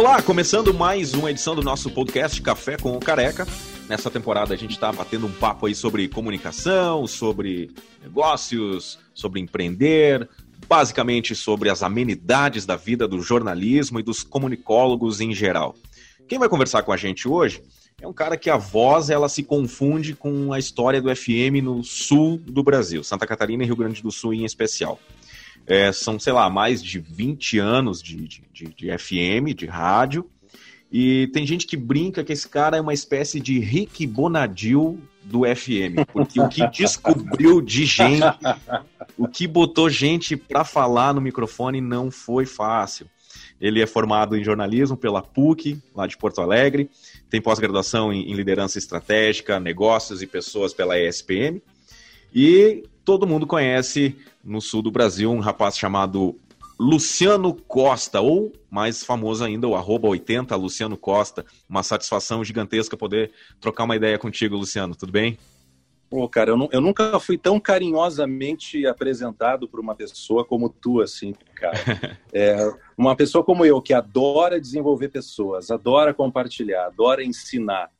Olá, começando mais uma edição do nosso podcast Café com o Careca. Nessa temporada a gente está batendo um papo aí sobre comunicação, sobre negócios, sobre empreender, basicamente sobre as amenidades da vida do jornalismo e dos comunicólogos em geral. Quem vai conversar com a gente hoje é um cara que a voz ela se confunde com a história do FM no sul do Brasil, Santa Catarina e Rio Grande do Sul em especial. É, são, sei lá, mais de 20 anos de, de, de, de FM, de rádio, e tem gente que brinca que esse cara é uma espécie de Rick Bonadil do FM, porque o que descobriu de gente, o que botou gente para falar no microfone não foi fácil. Ele é formado em jornalismo pela PUC, lá de Porto Alegre, tem pós-graduação em, liderança estratégica, negócios e pessoas pela ESPM, e todo mundo conhece no sul do Brasil um rapaz chamado Luciano Costa, ou mais famoso ainda, o arroba 80 Luciano Costa. Uma satisfação gigantesca poder trocar uma ideia contigo, Luciano. Tudo bem? Pô, cara, eu, não, eu, nunca fui tão carinhosamente apresentado por uma pessoa como tu, assim, cara. É, uma pessoa como eu, que adora desenvolver pessoas, adora compartilhar, adora ensinar.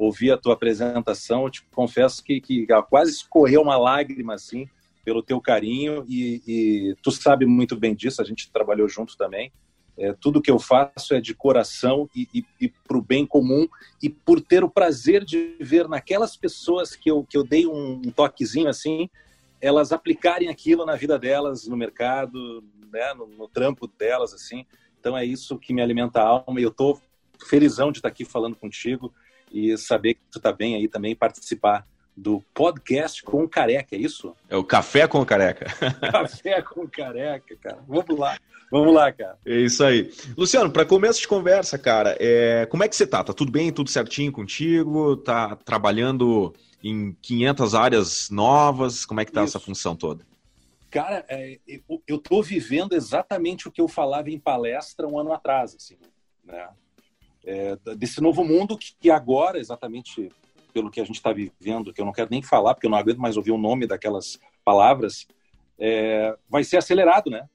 Ouvir a tua apresentação, eu te confesso que, que quase escorreu uma lágrima, assim, pelo teu carinho e, e, tu sabe muito bem disso, a gente trabalhou junto também. É, tudo que eu faço é de coração e, e, e para o bem comum e por ter o prazer de ver naquelas pessoas que eu, que eu dei um, toquezinho assim, elas aplicarem aquilo na vida delas, no mercado, né, no, no, trampo delas, assim. Então é isso que me alimenta a alma e eu tô felizão de estar aqui falando contigo e saber que tu tá bem aí também participar do podcast com o Careca, é isso? É o Café com o Careca. Café com o Careca, cara. Vamos lá. Vamos lá, cara. É isso aí. Luciano, para começo de conversa, cara, é... como é que você tá? Tá tudo bem? Tudo certinho contigo? Tá trabalhando em 500 áreas novas? Como é que tá isso. essa função toda? Cara, é, eu, eu tô vivendo exatamente o que eu falava em palestra um ano atrás, assim, né? É, desse novo mundo que agora, exatamente pelo que a gente está vivendo, que eu não quero nem falar, porque eu não aguento mais ouvir o nome daquelas palavras, é, vai ser acelerado, né?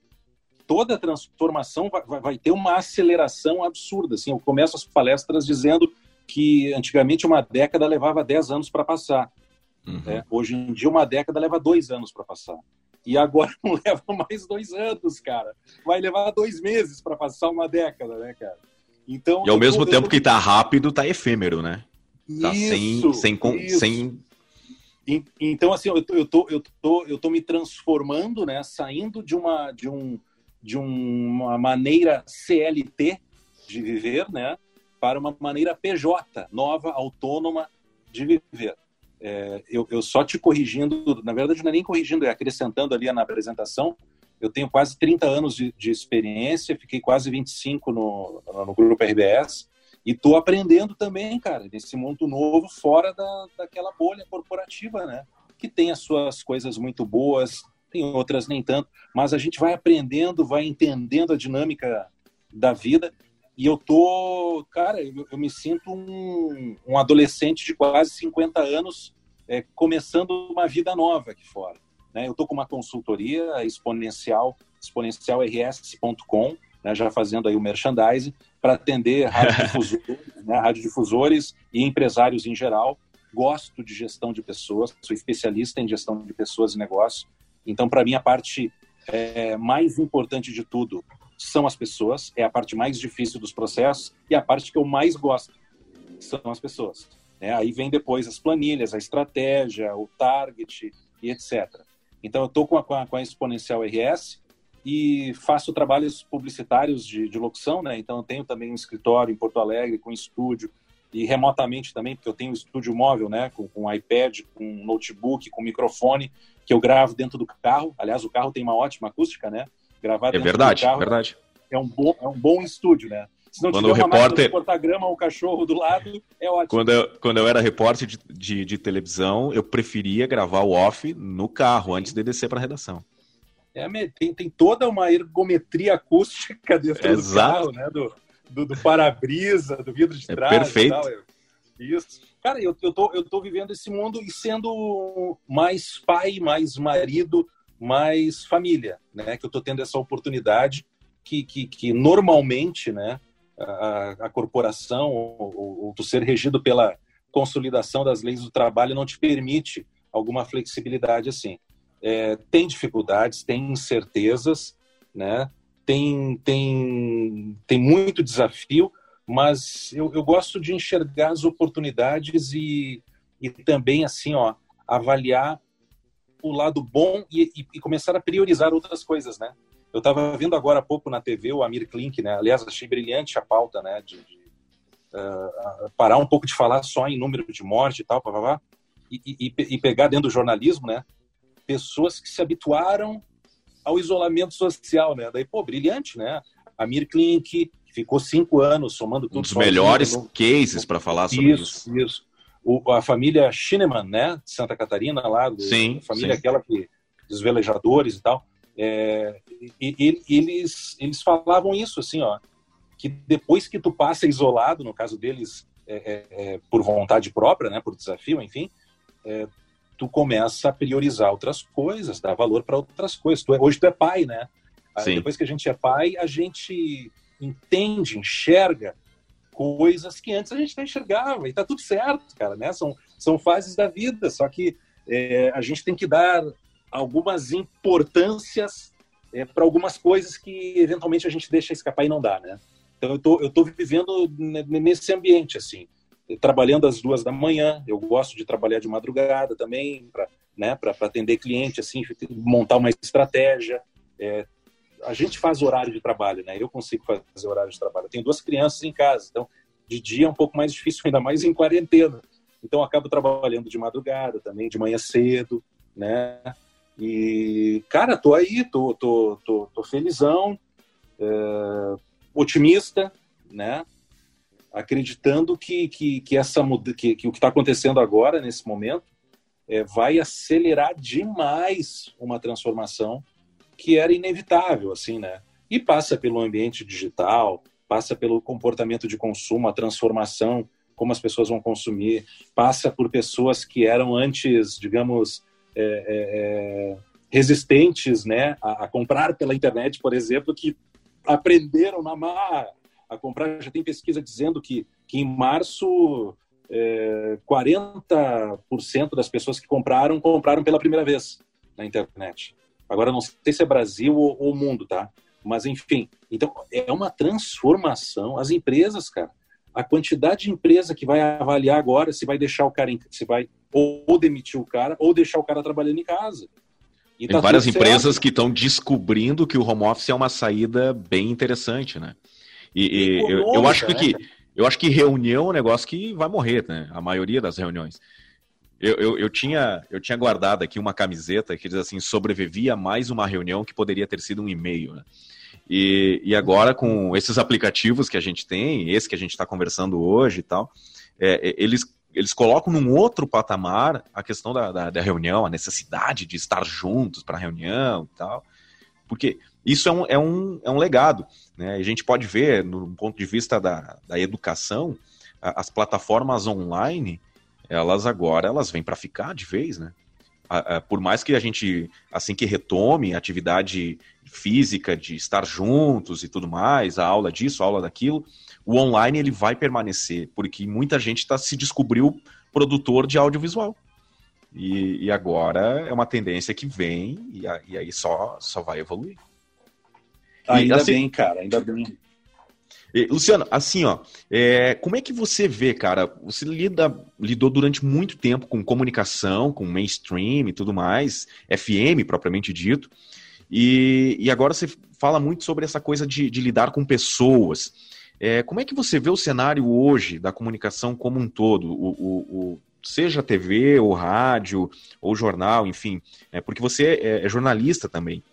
Toda transformação vai, vai, ter uma aceleração absurda. Assim, eu começo as palestras dizendo que antigamente uma década levava 10 anos para passar. Uhum. É, hoje em dia, uma década leva dois anos para passar. E agora não leva mais dois anos, cara. Vai levar dois meses para passar uma década, né, cara? Então, e ao mesmo tempo que tá rápido, tá efêmero, né? Tá isso, sem, sem, sem... Então, assim, eu tô, eu, tô, eu, tô, eu tô me transformando, né? Saindo de uma, de, um, de uma maneira CLT de viver, né? Para uma maneira PJ, nova, autônoma de viver. É, eu, eu só te corrigindo, na verdade não é nem corrigindo, é acrescentando ali na apresentação, eu tenho quase 30 anos de, de experiência, fiquei quase 25 no, no grupo RBS, e tô aprendendo também, cara, nesse mundo novo, fora da, daquela bolha corporativa, né? Que tem as suas coisas muito boas, tem outras nem tanto, mas a gente vai aprendendo, vai entendendo a dinâmica da vida. E eu tô, cara, eu, eu me sinto um, um, adolescente de quase 50 anos é, começando uma vida nova aqui fora. Né? Eu tô com uma consultoria exponencial, exponencialrs.com, né, já fazendo aí o merchandising, para atender radiodifusores, né, radiodifusores e empresários em geral. Gosto de gestão de pessoas, sou especialista em gestão de pessoas e negócios. Então, para mim, a parte é, mais importante de tudo são as pessoas, é a parte mais difícil dos processos e a parte que eu mais gosto são as pessoas. Né? Aí vem depois as planilhas, a estratégia, o target e etc. Então, eu estou com a, com a Exponencial RS, e faço trabalhos publicitários de, de locução, né? Então eu tenho também um escritório em Porto Alegre com estúdio e remotamente também, porque eu tenho um estúdio móvel, né? Com, com iPad, com notebook, com microfone que eu gravo dentro do carro. Aliás, o carro tem uma ótima acústica, né? Gravar é dentro verdade, do carro verdade. É um bom, é um bom estúdio, né? Se não quando tiver o repórter... cachorro do lado, é ótimo. Quando eu, quando eu era repórter de, de, de televisão, eu preferia gravar o off no carro antes de descer para a redação. É, tem, tem toda uma ergometria acústica dentro Exato. do carro, né? Do, do, do para-brisa, do vidro de é trás. Perfeito. Isso. Cara, eu, eu, tô, eu tô vivendo esse mundo e sendo mais pai, mais marido, mais família, né? Que eu tô tendo essa oportunidade que, que, que normalmente, né? A, a corporação ou, ou tu ser regido pela consolidação das leis do trabalho não te permite alguma flexibilidade assim. É, tem dificuldades, tem incertezas, né? tem, tem, tem muito desafio, mas eu, eu gosto de enxergar as oportunidades e, e também assim ó avaliar o lado bom e, e, e começar a priorizar outras coisas, né? Eu estava vendo agora há pouco na TV o Amir Klink, né? Aliás, achei brilhante a pauta, né? De, de uh, parar um pouco de falar só em número de morte e tal, blá, blá, blá, e, e, e pegar dentro do jornalismo, né? Pessoas que se habituaram ao isolamento social, né? Daí, pô, brilhante, né? Amir Klink, ficou cinco anos somando tudo. Um dos melhores no... cases para falar sobre isso. Isso, isso. O, a família Shineman, né? De Santa Catarina, lá, do, sim, a família sim. aquela que dos velejadores e tal. É, e, e, eles, eles falavam isso, assim, ó, que depois que tu passa isolado, no caso deles, é, é, é por vontade própria, né, por desafio, enfim, é, tu começa a priorizar outras coisas, dar valor para outras coisas. Tu é, hoje tu é pai, né? Sim. Depois que a gente é pai, a gente entende, enxerga coisas que antes a gente não enxergava e tá tudo certo, cara, né? São, são fases da vida, só que é, a gente tem que dar algumas importâncias é, para algumas coisas que eventualmente a gente deixa escapar e não dá, né? Então eu tô, eu tô vivendo nesse ambiente, assim, trabalhando às duas da manhã, eu gosto de trabalhar de madrugada também, para né, atender cliente, assim, montar uma estratégia, é, a gente faz horário de trabalho, né? Eu consigo fazer horário de trabalho. Eu tenho duas crianças em casa, então de dia é um pouco mais difícil, ainda mais em quarentena. Então acabo trabalhando de madrugada também, de manhã cedo, né? E, cara, tô aí, tô, tô, tô, tô felizão, é, otimista, né? Acreditando que, que, que, essa, que, que o que está acontecendo agora, nesse momento, é, vai acelerar demais uma transformação que era inevitável, assim, né? E passa pelo ambiente digital, passa pelo comportamento de consumo, a transformação, como as pessoas vão consumir, passa por pessoas que eram antes, digamos, é, é, é, resistentes né, a, a, comprar pela internet, por exemplo, que aprenderam na marra a comprar. Já tem pesquisa dizendo que, que em março é, 40% das pessoas que compraram, compraram pela primeira vez na internet. Agora, não sei se é Brasil ou, ou mundo, tá? Mas, enfim. Então, é uma transformação. As empresas, cara, a quantidade de empresa que vai avaliar agora se vai deixar o cara, se vai ou demitir o cara ou deixar o cara trabalhando em casa. E Tem tá várias empresas certo. que estão descobrindo que o home office é uma saída bem interessante, né? E, e eu, eu, acho que, né? eu acho que reunião é um negócio que vai morrer, né? A maioria das reuniões. Eu, eu, eu, tinha, eu tinha guardado aqui uma camiseta que diz assim: sobrevivia mais uma reunião que poderia ter sido um e-mail. Né? E, e agora, com esses aplicativos que a gente tem, esse que a gente está conversando hoje e tal, é, é, eles, eles colocam num outro patamar a questão da, da, da reunião, a necessidade de estar juntos para a reunião e tal. Porque isso é um, é um, é um legado. Né? A gente pode ver, no ponto de vista da, da educação, as plataformas online elas agora elas vêm para ficar de vez, né? Por mais que a gente, assim que retome a atividade física de estar juntos e tudo mais, a aula disso, a aula daquilo, o online ele vai permanecer, porque muita gente tá, se descobriu produtor de audiovisual. E, e agora é uma tendência que vem e, e aí só, só vai evoluir. Ainda assim, bem, cara, ainda bem. Luciano, assim, ó, é, como é que você vê, cara? Você lida, lidou durante muito tempo com comunicação, com mainstream e tudo mais, FM propriamente dito, e, e agora você fala muito sobre essa coisa de, de lidar com pessoas. É, como é que você vê o cenário hoje da comunicação como um todo? O, o, o seja TV, ou rádio, ou jornal, enfim, é, porque você é, é jornalista também.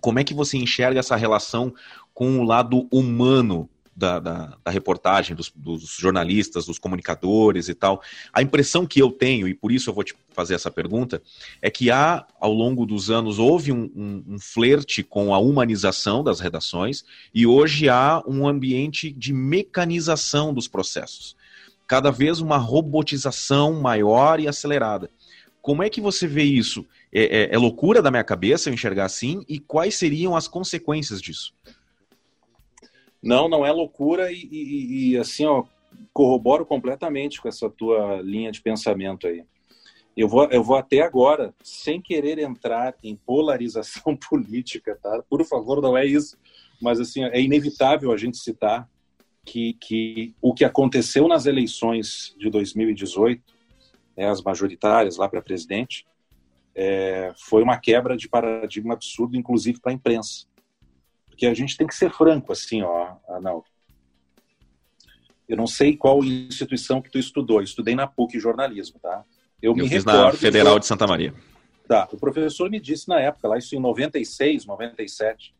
Como é que você enxerga essa relação com o lado humano da, da, da reportagem, dos, dos, jornalistas, dos comunicadores e tal. A impressão que eu tenho, e por isso eu vou te fazer essa pergunta, é que há, ao longo dos anos, houve um, um, um flerte com a humanização das redações e hoje há um ambiente de mecanização dos processos. Cada vez uma robotização maior e acelerada. Como é que você vê isso? É, é, é loucura da minha cabeça eu enxergar assim? E quais seriam as consequências disso? Não, não é loucura e, e, e, assim, ó, corroboro completamente com essa tua linha de pensamento aí. Eu vou, eu vou até agora, sem querer entrar em polarização política, tá? Por favor, não é isso. Mas, assim, é inevitável a gente citar que, que o que aconteceu nas eleições de 2018, né, as majoritárias lá para presidente, é, foi uma quebra de paradigma absurdo, inclusive para a imprensa. Porque a gente tem que ser franco, assim, ó, Arnaldo. Eu não sei qual instituição que tu estudou. Eu estudei na PUC jornalismo, tá? Eu, eu me fiz na Federal de Santa Maria. Tá. O professor me disse na época, lá isso em 96, 97,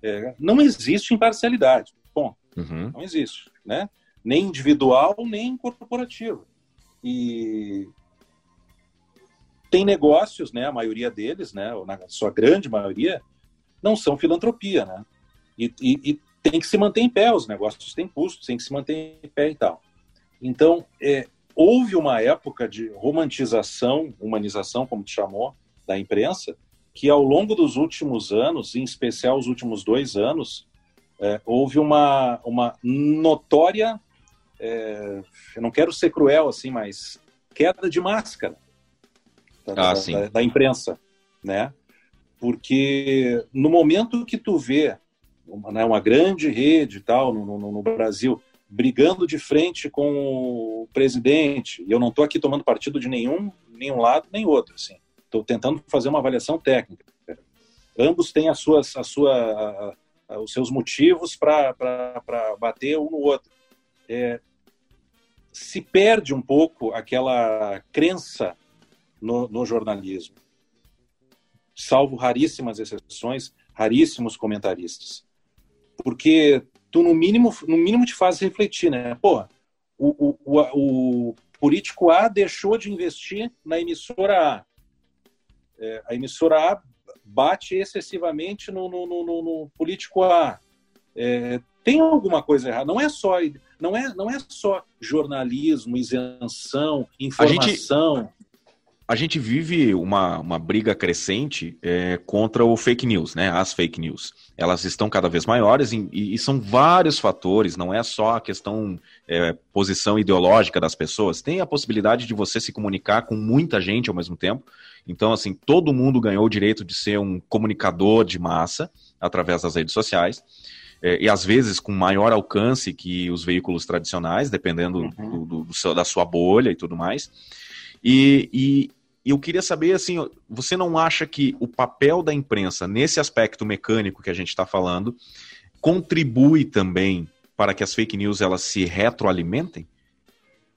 é, não existe imparcialidade. Bom, uhum. não existe, né? Nem individual, nem corporativo. E tem negócios, né? A maioria deles, né? Ou na sua grande maioria, não são filantropia, né? E, e, e tem que se manter em pé, os negócios têm custos, tem que se manter em pé e tal. Então, é, houve uma época de romantização, humanização, como te chamou, da imprensa, que ao longo dos últimos anos, em especial os últimos dois anos, é, houve uma, uma notória, é, eu não quero ser cruel assim, mas queda de máscara da, ah, da, da, da imprensa, né? Porque no momento que tu vê uma, né, uma grande rede tal no, no, no, Brasil brigando de frente com o presidente, e eu não estou aqui tomando partido de nenhum, nenhum lado nem outro, assim. Estou tentando fazer uma avaliação técnica. Ambos têm as suas, a sua, a, a, os seus motivos para bater um no outro. É, se perde um pouco aquela crença no, no jornalismo, salvo raríssimas exceções, raríssimos comentaristas porque tu no mínimo, no mínimo te faz refletir, né? Pô, o, o, o, político A deixou de investir na emissora A. É, a emissora A bate excessivamente no, no, no, no político A. É, tem alguma coisa errada. Não é só não é não é só jornalismo, isenção, informação. A gente, a gente vive uma, uma briga crescente é, contra o fake news, né? As fake news. Elas estão cada vez maiores e, e são vários fatores, não é só a questão é, posição ideológica das pessoas. Tem a possibilidade de você se comunicar com muita gente ao mesmo tempo. Então, assim, todo mundo ganhou o direito de ser um comunicador de massa através das redes sociais. É, e às vezes com maior alcance que os veículos tradicionais, dependendo uhum. do, do, do, da sua bolha e tudo mais. E, e, e eu queria saber, assim, você não acha que o papel da imprensa nesse aspecto mecânico que a gente está falando contribui também para que as fake news elas se retroalimentem?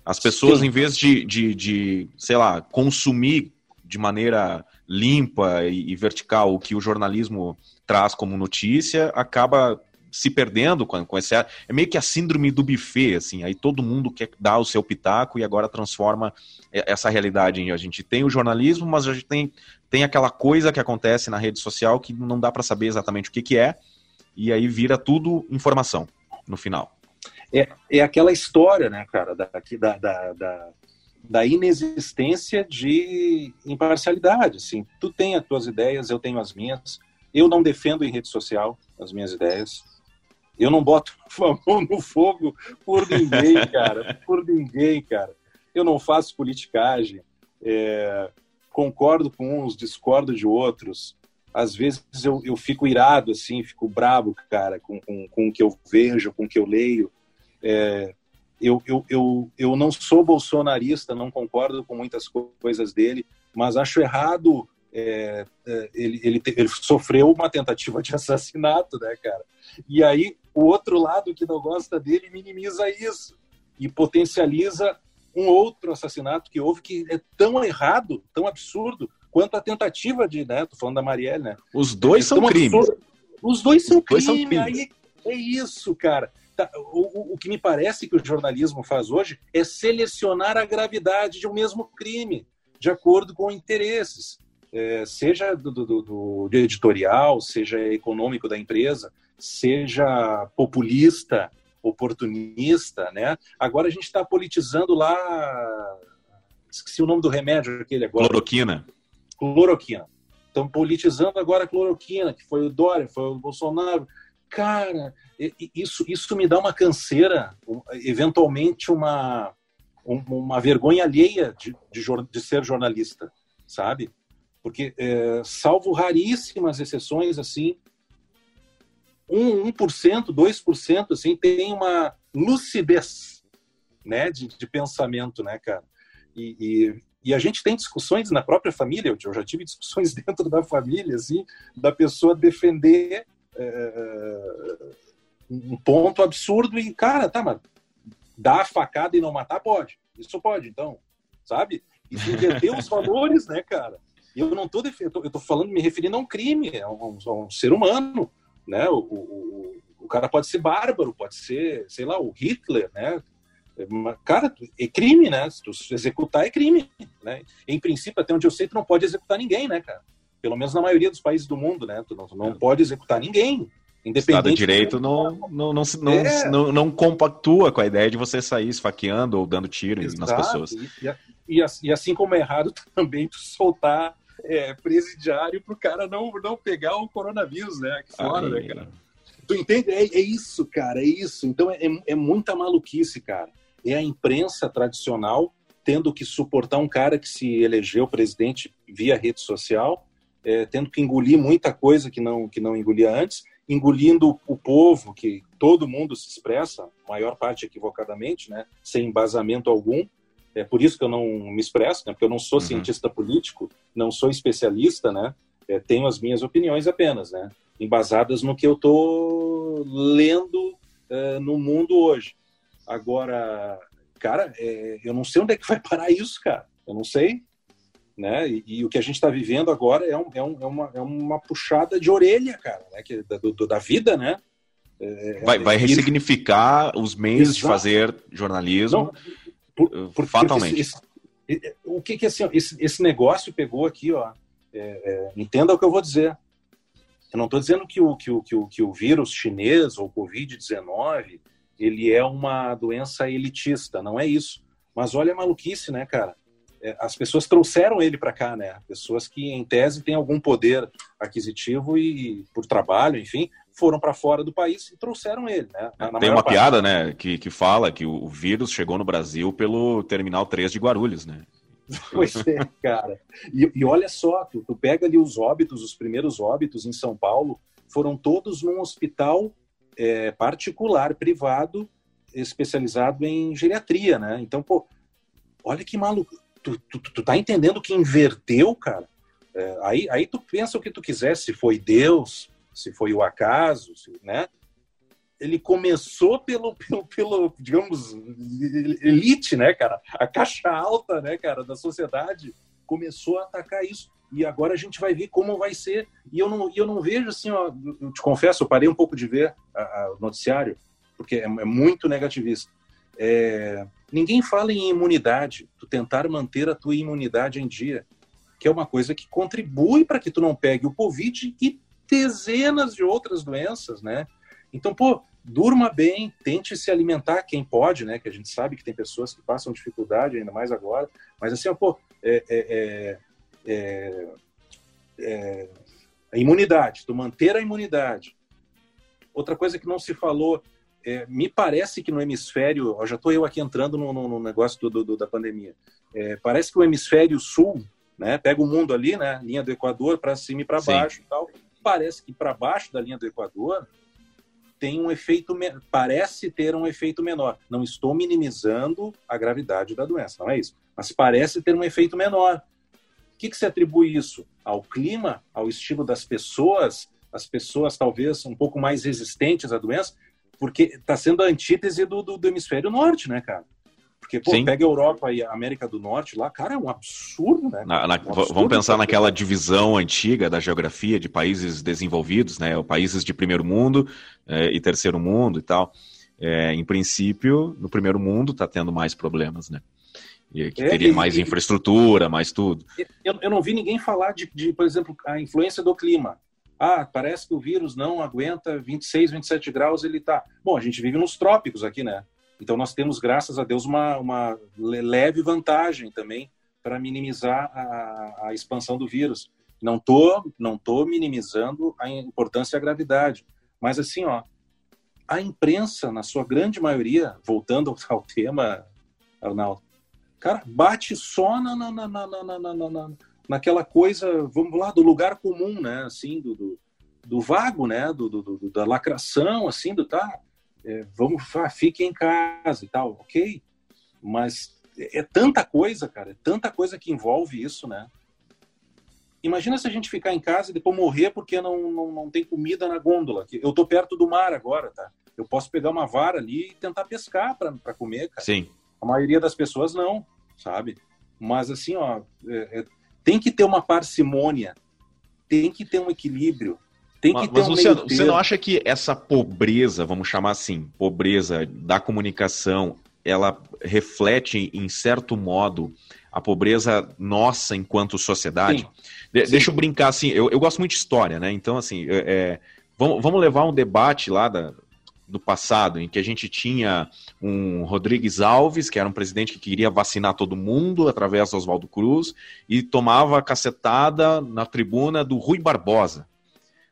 As pessoas, Sim. em vez de, de, de, sei lá, consumir de maneira limpa e, e vertical o que o jornalismo traz como notícia, acaba se perdendo com, com. É meio que a síndrome do buffet, assim. Aí todo mundo quer dar o seu pitaco e agora transforma essa realidade em. A gente tem o jornalismo, mas a gente tem, tem aquela coisa que acontece na rede social que não dá para saber exatamente o que, que é, e aí vira tudo informação no final. É, é aquela história, né, cara, da, da, da, da inexistência de imparcialidade. Assim, tu tem as tuas ideias, eu tenho as minhas. Eu não defendo em rede social as minhas ideias. Eu não boto a mão no fogo por ninguém, cara. Por ninguém, cara. Eu não faço politicagem. É, concordo com uns, discordo de outros. Às vezes eu, eu fico irado, assim, fico brabo, cara, com, com, com o que eu vejo, com o que eu leio. É, eu, eu, eu, eu não sou bolsonarista, não concordo com muitas coisas dele, mas acho errado é, é, ele, ele, ele, sofreu uma tentativa de assassinato, né, cara? E aí o outro lado que não gosta dele minimiza isso e potencializa um outro assassinato que houve que é tão errado, tão absurdo quanto a tentativa de, né? Tô falando da Marielle, né? Os dois é são crimes. Absurdo. Os dois são, Os dois crime. são crimes. Aí é isso, cara. Tá, o, o, que me parece que o jornalismo faz hoje é selecionar a gravidade de um mesmo crime, de acordo com interesses é, seja do, do, do, editorial, seja econômico da empresa, seja populista, oportunista, né? Agora a gente está politizando lá, esqueci o nome do remédio aquele agora. Cloroquina. Cloroquina. Estão politizando agora a cloroquina, que foi o Dória, foi o Bolsonaro. cara, isso, isso me dá uma canseira, eventualmente uma, uma vergonha alheia de, de, de ser jornalista, sabe? Porque, é, salvo raríssimas exceções, assim, 1%, 1% 2%, assim, tem uma lucidez, né, de, de pensamento, né, cara? E, e, e, a gente tem discussões na própria família, eu já tive discussões dentro da família, assim, da pessoa defender é, um ponto absurdo e, cara, tá, mas dar a facada e não matar pode. Isso pode, então, sabe? E inverter os valores, né, cara? Eu não tô defendendo, eu tô falando, me referindo a um crime, a um, a um ser humano, né? O, o, o, cara pode ser bárbaro, pode ser, sei lá, o Hitler, né? Cara, é crime, né? Se tu executar é crime, né? Em princípio, até onde eu sei, tu não pode executar ninguém, né, cara? Pelo menos na maioria dos países do mundo, né? Tu não, tu não pode executar ninguém. Independente Estado de Direito não, não, não, não, é. não, não, compactua com a ideia de você sair esfaqueando ou dando tiro Exato. nas pessoas. E, e, e, assim como é errado também tu soltar é, presidiário pro cara não, não pegar o coronavírus, né? Aqui fora, né, cara? Tu entende? É, é, isso, cara, é isso. Então é, é muita maluquice, cara. É a imprensa tradicional tendo que suportar um cara que se elegeu presidente via rede social, é, tendo que engolir muita coisa que não, que não engolia antes, engolindo o povo, que todo mundo se expressa, maior parte equivocadamente, né, sem embasamento algum, é por isso que eu não me expresso, né? porque eu não sou uhum. cientista político, não sou especialista, né? É, tenho as minhas opiniões apenas, né? Embasadas no que eu estou lendo é, no mundo hoje. Agora, cara, é, eu não sei onde é que vai parar isso, cara. Eu não sei. Né? E, e o que a gente está vivendo agora é, um, é, um, é, uma, é uma puxada de orelha, cara, né? que, da, do, da vida, né? É, vai, vai ressignificar os meios Exato. de fazer jornalismo. Não, por, por, Fatalmente. Esse, esse, o que que assim, esse, esse negócio pegou aqui, ó. É, é, entenda o que eu vou dizer. Eu não estou dizendo que o, que, o, que, o, que o vírus chinês ou Covid-19 ele é uma doença elitista, não é isso. Mas olha a maluquice, né, cara? É, as pessoas trouxeram ele para cá, né? Pessoas que, em tese, têm algum poder aquisitivo e, por trabalho, enfim, foram para fora do país e trouxeram ele, né? Na, Tem uma parte. piada, né, que, que fala que o vírus chegou no Brasil pelo Terminal 3 de Guarulhos, né? Pois é, cara. E, e olha só, tu, tu, pega ali os óbitos, os primeiros óbitos em São Paulo, foram todos num hospital é, particular, privado, especializado em geriatria, né? Então, pô, olha que maluco. Tu, tu, tu tá entendendo que inverteu, cara? É, aí, aí tu pensa o que tu quiser, se foi Deus, se foi o acaso, se, né? Ele começou pelo, pelo, pelo, digamos, elite, né, cara? A caixa alta, né, cara, da sociedade começou a atacar isso. E agora a gente vai ver como vai ser. E eu não, eu não vejo assim, ó, eu te confesso, eu parei um pouco de ver o noticiário, porque é, é muito negativista. É, ninguém fala em imunidade, tu tentar manter a tua imunidade em dia, que é uma coisa que contribui para que tu não pegue o Covid e dezenas de outras doenças, né? Então, pô, durma bem, tente se alimentar quem pode, né? Que a gente sabe que tem pessoas que passam dificuldade, ainda mais agora. Mas assim, ó, pô, é, é, é, é, a imunidade, tu manter a imunidade. Outra coisa que não se falou, é, me parece que no hemisfério, ó, já estou eu aqui entrando no, no, no negócio do, do, da pandemia, é, parece que o hemisfério sul, né, pega o mundo ali, né, linha do Equador para cima e para baixo, e tal, parece que para baixo da linha do Equador tem um efeito, parece ter um efeito menor. Não estou minimizando a gravidade da doença, não é isso. Mas parece ter um efeito menor. O que, que se atribui isso? Ao clima, ao estilo das pessoas, as pessoas talvez um pouco mais resistentes à doença, porque está sendo a antítese do, do, do hemisfério norte, né, cara? Porque, pô, Sim. pega a Europa e a América do Norte lá, cara, é um absurdo, né? Na, na, um absurdo vamos pensar naquela divisão antiga da geografia de países desenvolvidos, né? Países de primeiro mundo é, e terceiro mundo e tal. É, em princípio, no primeiro mundo está tendo mais problemas, né? E que é, teria mais e, infraestrutura, mais tudo. Eu, eu, não vi ninguém falar de, de, por exemplo, a influência do clima. Ah, parece que o vírus não aguenta 26, 27 graus, ele tá. Bom, a gente vive nos trópicos aqui, né? Então, nós temos, graças a Deus, uma, uma leve vantagem também para minimizar a, a, expansão do vírus. Não estou não tô minimizando a importância e a gravidade, Mas assim, ó, a imprensa, na sua grande maioria, voltando ao tema, Arnaldo, cara, bate só na, na, na, na, na, na, naquela coisa, vamos lá, do lugar comum, né? Assim, do, do, do vago, né? Do, do, do, da lacração, assim, do tá, é, vamos, ah, fique em casa e tal, ok? Mas é, é tanta coisa, cara, é tanta coisa que envolve isso, né? Imagina se a gente ficar em casa e depois morrer porque não, não, não tem comida na gôndola. Eu tô perto do mar agora, tá? Eu posso pegar uma vara ali e tentar pescar para comer, cara. Sim. A maioria das pessoas não, sabe? Mas assim, ó, é, é, tem que ter uma parcimônia, tem que ter um equilíbrio, tem que mas, ter mas um Luciano, você não acha que essa pobreza, vamos chamar assim, pobreza da comunicação, ela reflete em certo modo a pobreza nossa enquanto sociedade? Sim. De, Sim. Deixa eu brincar assim, eu, eu gosto muito de história, né? Então, assim, é, é vamos, vamos levar um debate lá da, do passado, em que a gente tinha um Rodrigues Alves, que era um presidente que queria vacinar todo mundo através do Oswaldo Cruz, e tomava cacetada na tribuna do Rui Barbosa,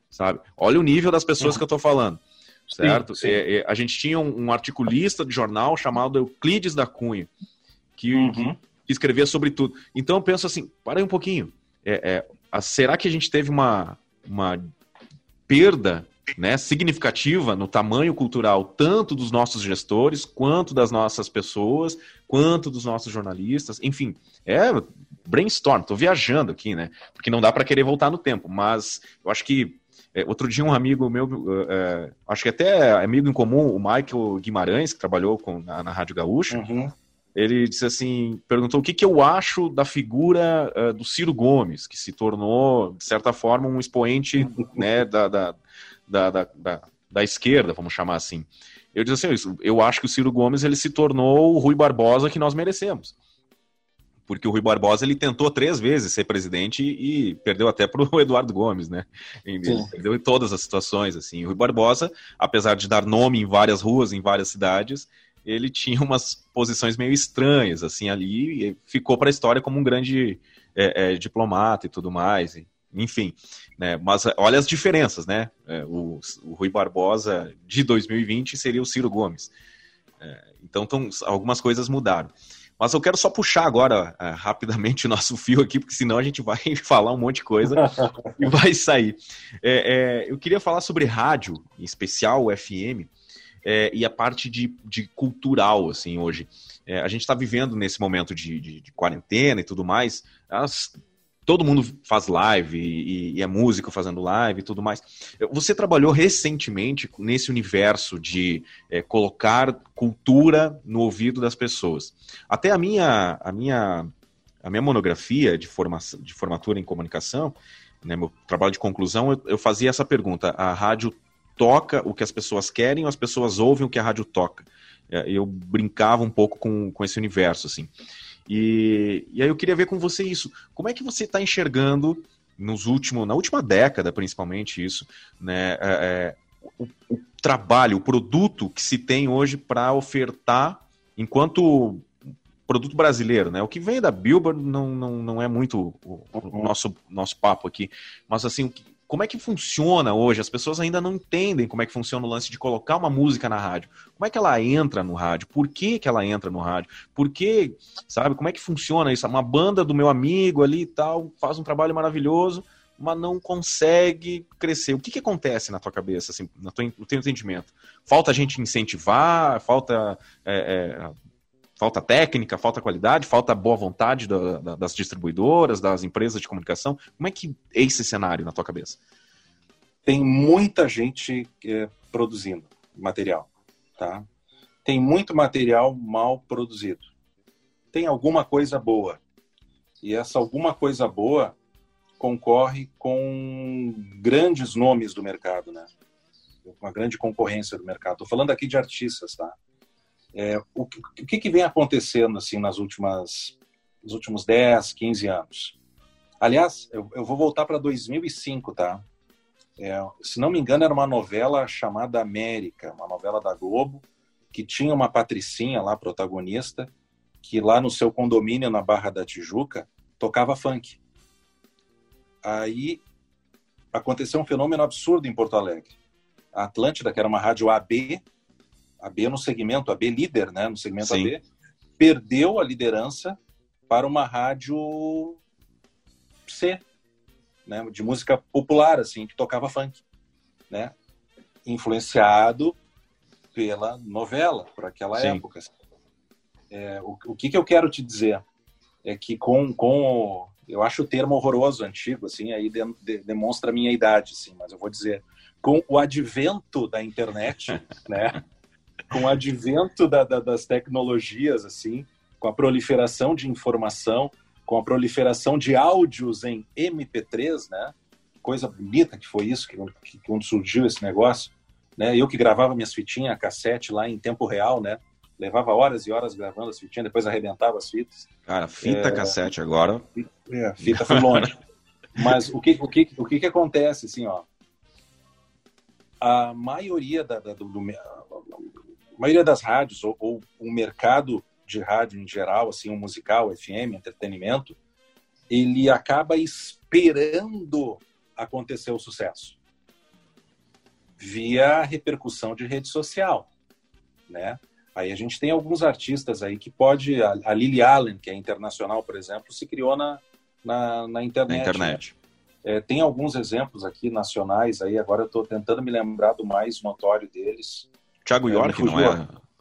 sabe? Olha o nível das pessoas uhum. que eu estou falando, certo? Sim, sim. É, é, a gente tinha um, um, articulista de jornal chamado Euclides da Cunha, que, uhum. que, escrevia sobre tudo. Então eu penso assim, para aí um pouquinho, é, é será que a gente teve uma, uma perda né, significativa no tamanho cultural tanto dos nossos gestores, quanto das nossas pessoas, quanto dos nossos jornalistas, enfim, é brainstorm, estou viajando aqui, né? Porque não dá para querer voltar no tempo, mas eu acho que é, outro dia um amigo meu, é, acho que até amigo em comum, o Michael Guimarães, que trabalhou com, na, na Rádio Gaúcha, uhum. ele disse assim, perguntou o que, que eu acho da figura uh, do Ciro Gomes, que se tornou, de certa forma, um expoente né, da, da da, da, da, da esquerda, vamos chamar assim. Eu disse assim, eu acho que o Ciro Gomes ele se tornou o Rui Barbosa que nós merecemos. Porque o Rui Barbosa ele tentou três vezes ser presidente e, perdeu até para o Eduardo Gomes, né? Perdeu em todas as situações, assim. O Rui Barbosa, apesar de dar nome em várias ruas, em várias cidades, ele tinha umas posições meio estranhas, assim, ali, e ficou para a história como um grande é, é, diplomata e tudo mais. E, enfim, né? Mas olha as diferenças, né? É, o, o, Rui Barbosa de 2020 seria o Ciro Gomes. É, então, tão, algumas coisas mudaram. Mas eu quero só puxar agora é, rapidamente o nosso fio aqui, porque senão a gente vai falar um monte de coisa e vai sair. É, é, eu queria falar sobre rádio, em especial o FM, é, e a parte de, de cultural, assim, hoje. a gente está vivendo nesse momento de, de, de, quarentena e tudo mais, as todo mundo faz live e, e, é músico fazendo live e tudo mais. Você trabalhou recentemente nesse universo de é, colocar cultura no ouvido das pessoas. Até a minha, a minha, a minha monografia de, formação, de formatura em comunicação, né, meu trabalho de conclusão, eu, eu fazia essa pergunta: a rádio toca o que as pessoas querem ou as pessoas ouvem o que a rádio toca? É, eu brincava um pouco com, com esse universo, assim. E, e aí eu queria ver com você isso. Como é que você está enxergando nos últimos, na última década, principalmente isso, né? É, é, o, o, trabalho, o produto que se tem hoje para ofertar enquanto produto brasileiro, né? O que vem da Billboard não, não, não é muito o, o nosso, nosso papo aqui, mas assim, o que, como é que funciona hoje? As pessoas ainda não entendem como é que funciona o lance de colocar uma música na rádio. Como é que ela entra no rádio? Por que, que ela entra no rádio? Por que, sabe, como é que funciona isso? Uma banda do meu amigo ali e tal faz um trabalho maravilhoso, mas não consegue crescer. O que, que acontece na tua cabeça, assim, no teu, entendimento? Falta a gente incentivar? Falta é, é, falta técnica, falta qualidade, falta boa vontade da, da, das distribuidoras, das empresas de comunicação. Como é que é esse cenário na tua cabeça? Tem muita gente é, produzindo material, tá? Tem muito material mal produzido. Tem alguma coisa boa. E essa alguma coisa boa concorre com grandes nomes do mercado, né? Uma grande concorrência do mercado. Estou falando aqui de artistas, tá? É, o, que, que vem acontecendo assim nas últimas nos últimos 10, 15 anos? Aliás, eu, eu vou voltar para 2005, tá? É, se não me engano, era uma novela chamada América, uma novela da Globo, que tinha uma patricinha lá, protagonista, que lá no seu condomínio na Barra da Tijuca tocava funk. Aí aconteceu um fenômeno absurdo em Porto Alegre. a Atlântida, que era uma rádio AB, AB no segmento, AB líder, né, no segmento Sim. AB, perdeu a liderança para uma rádio C, né, de música popular, assim, que tocava funk, né, influenciado pela novela, por aquela Sim. época. Assim. É, o, o que, que eu quero te dizer é que com, com eu acho o termo horroroso, antigo, assim, aí de, de, demonstra a minha idade, assim, mas eu vou dizer, com o advento da internet, né, com o advento da, da, das tecnologias, assim, com a proliferação de informação, com a proliferação de áudios em MP3, né, coisa bonita que foi isso, que, que quando surgiu esse negócio, né, eu que gravava minhas fitinhas, cassete lá em tempo real, né, levava horas e horas gravando as fitinhas, depois arrebentava as fitas. Cara, fita é, cassete agora. É, fita foi longe. Mas o que, o que, o que, que acontece, assim, ó? A maioria, da, da do, do, a maioria das rádios, ou, ou o mercado de rádio em geral, assim, o musical, FM, entretenimento, ele acaba esperando acontecer o sucesso via repercussão de rede social, né? Aí a gente tem alguns artistas aí que pode. A, Lily Allen, que é internacional, por exemplo, se criou na, na, na internet. Na internet. Né? É, tem alguns exemplos aqui nacionais aí, agora eu estou tentando me lembrar do mais notório deles. Thiago é, York não é?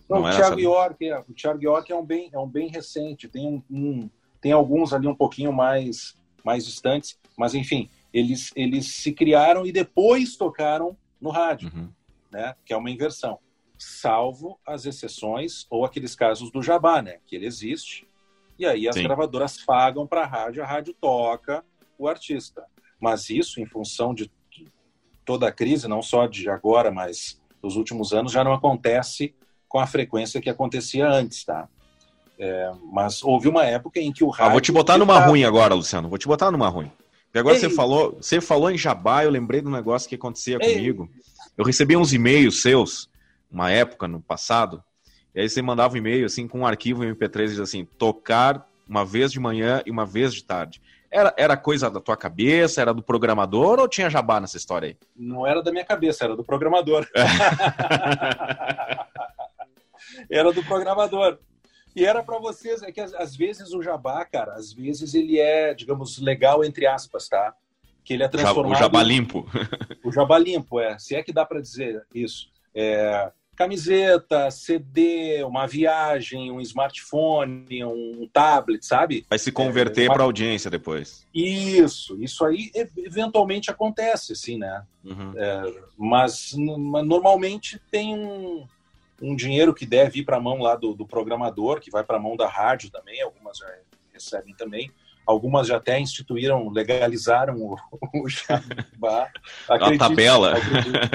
Não, não o, Thiago York, é, o Thiago York é um bem, é um bem recente, tem, um, um, tem alguns ali um pouquinho mais, mais distantes, mas enfim, eles, eles se criaram e depois tocaram no rádio, uhum. né? Que é uma inversão salvo as exceções ou aqueles casos do jabá, né? Que ele existe. E aí as Sim. gravadoras pagam para a rádio, a rádio toca o artista. Mas isso, em função de toda a crise, não só de agora, mas dos últimos anos, já não acontece com a frequência que acontecia antes, tá? É, mas houve uma época em que o rádio. Ah, vou te botar numa ruim agora, Luciano. Vou te botar numa ruim. Porque agora Ei. você falou, você falou em jabá, eu lembrei do negócio que acontecia Ei. comigo. Eu recebi uns e-mails seus uma época no passado, e aí você mandava um e-mail assim com um arquivo MP3 e dizia assim: tocar uma vez de manhã e uma vez de tarde. Era, era coisa da tua cabeça, era do programador ou tinha jabá nessa história aí? Não era da minha cabeça, era do programador. era do programador. E era para vocês, é que às vezes o jabá, cara, às vezes ele é, digamos, legal entre aspas, tá? Que ele é transformado. O jabá limpo. O jabá limpo, é. Se é que dá para dizer isso. É, camiseta, CD, uma viagem, um smartphone, um tablet, sabe? Vai se converter é, para audiência depois. Isso, isso aí eventualmente acontece, assim, né? Uhum. É, mas, normalmente tem um, um, dinheiro que deve ir para a mão lá do, do programador, que vai para a mão da rádio também, algumas já recebem também. Algumas já até instituíram, legalizaram o, o jabá. Acredite, uma tabela.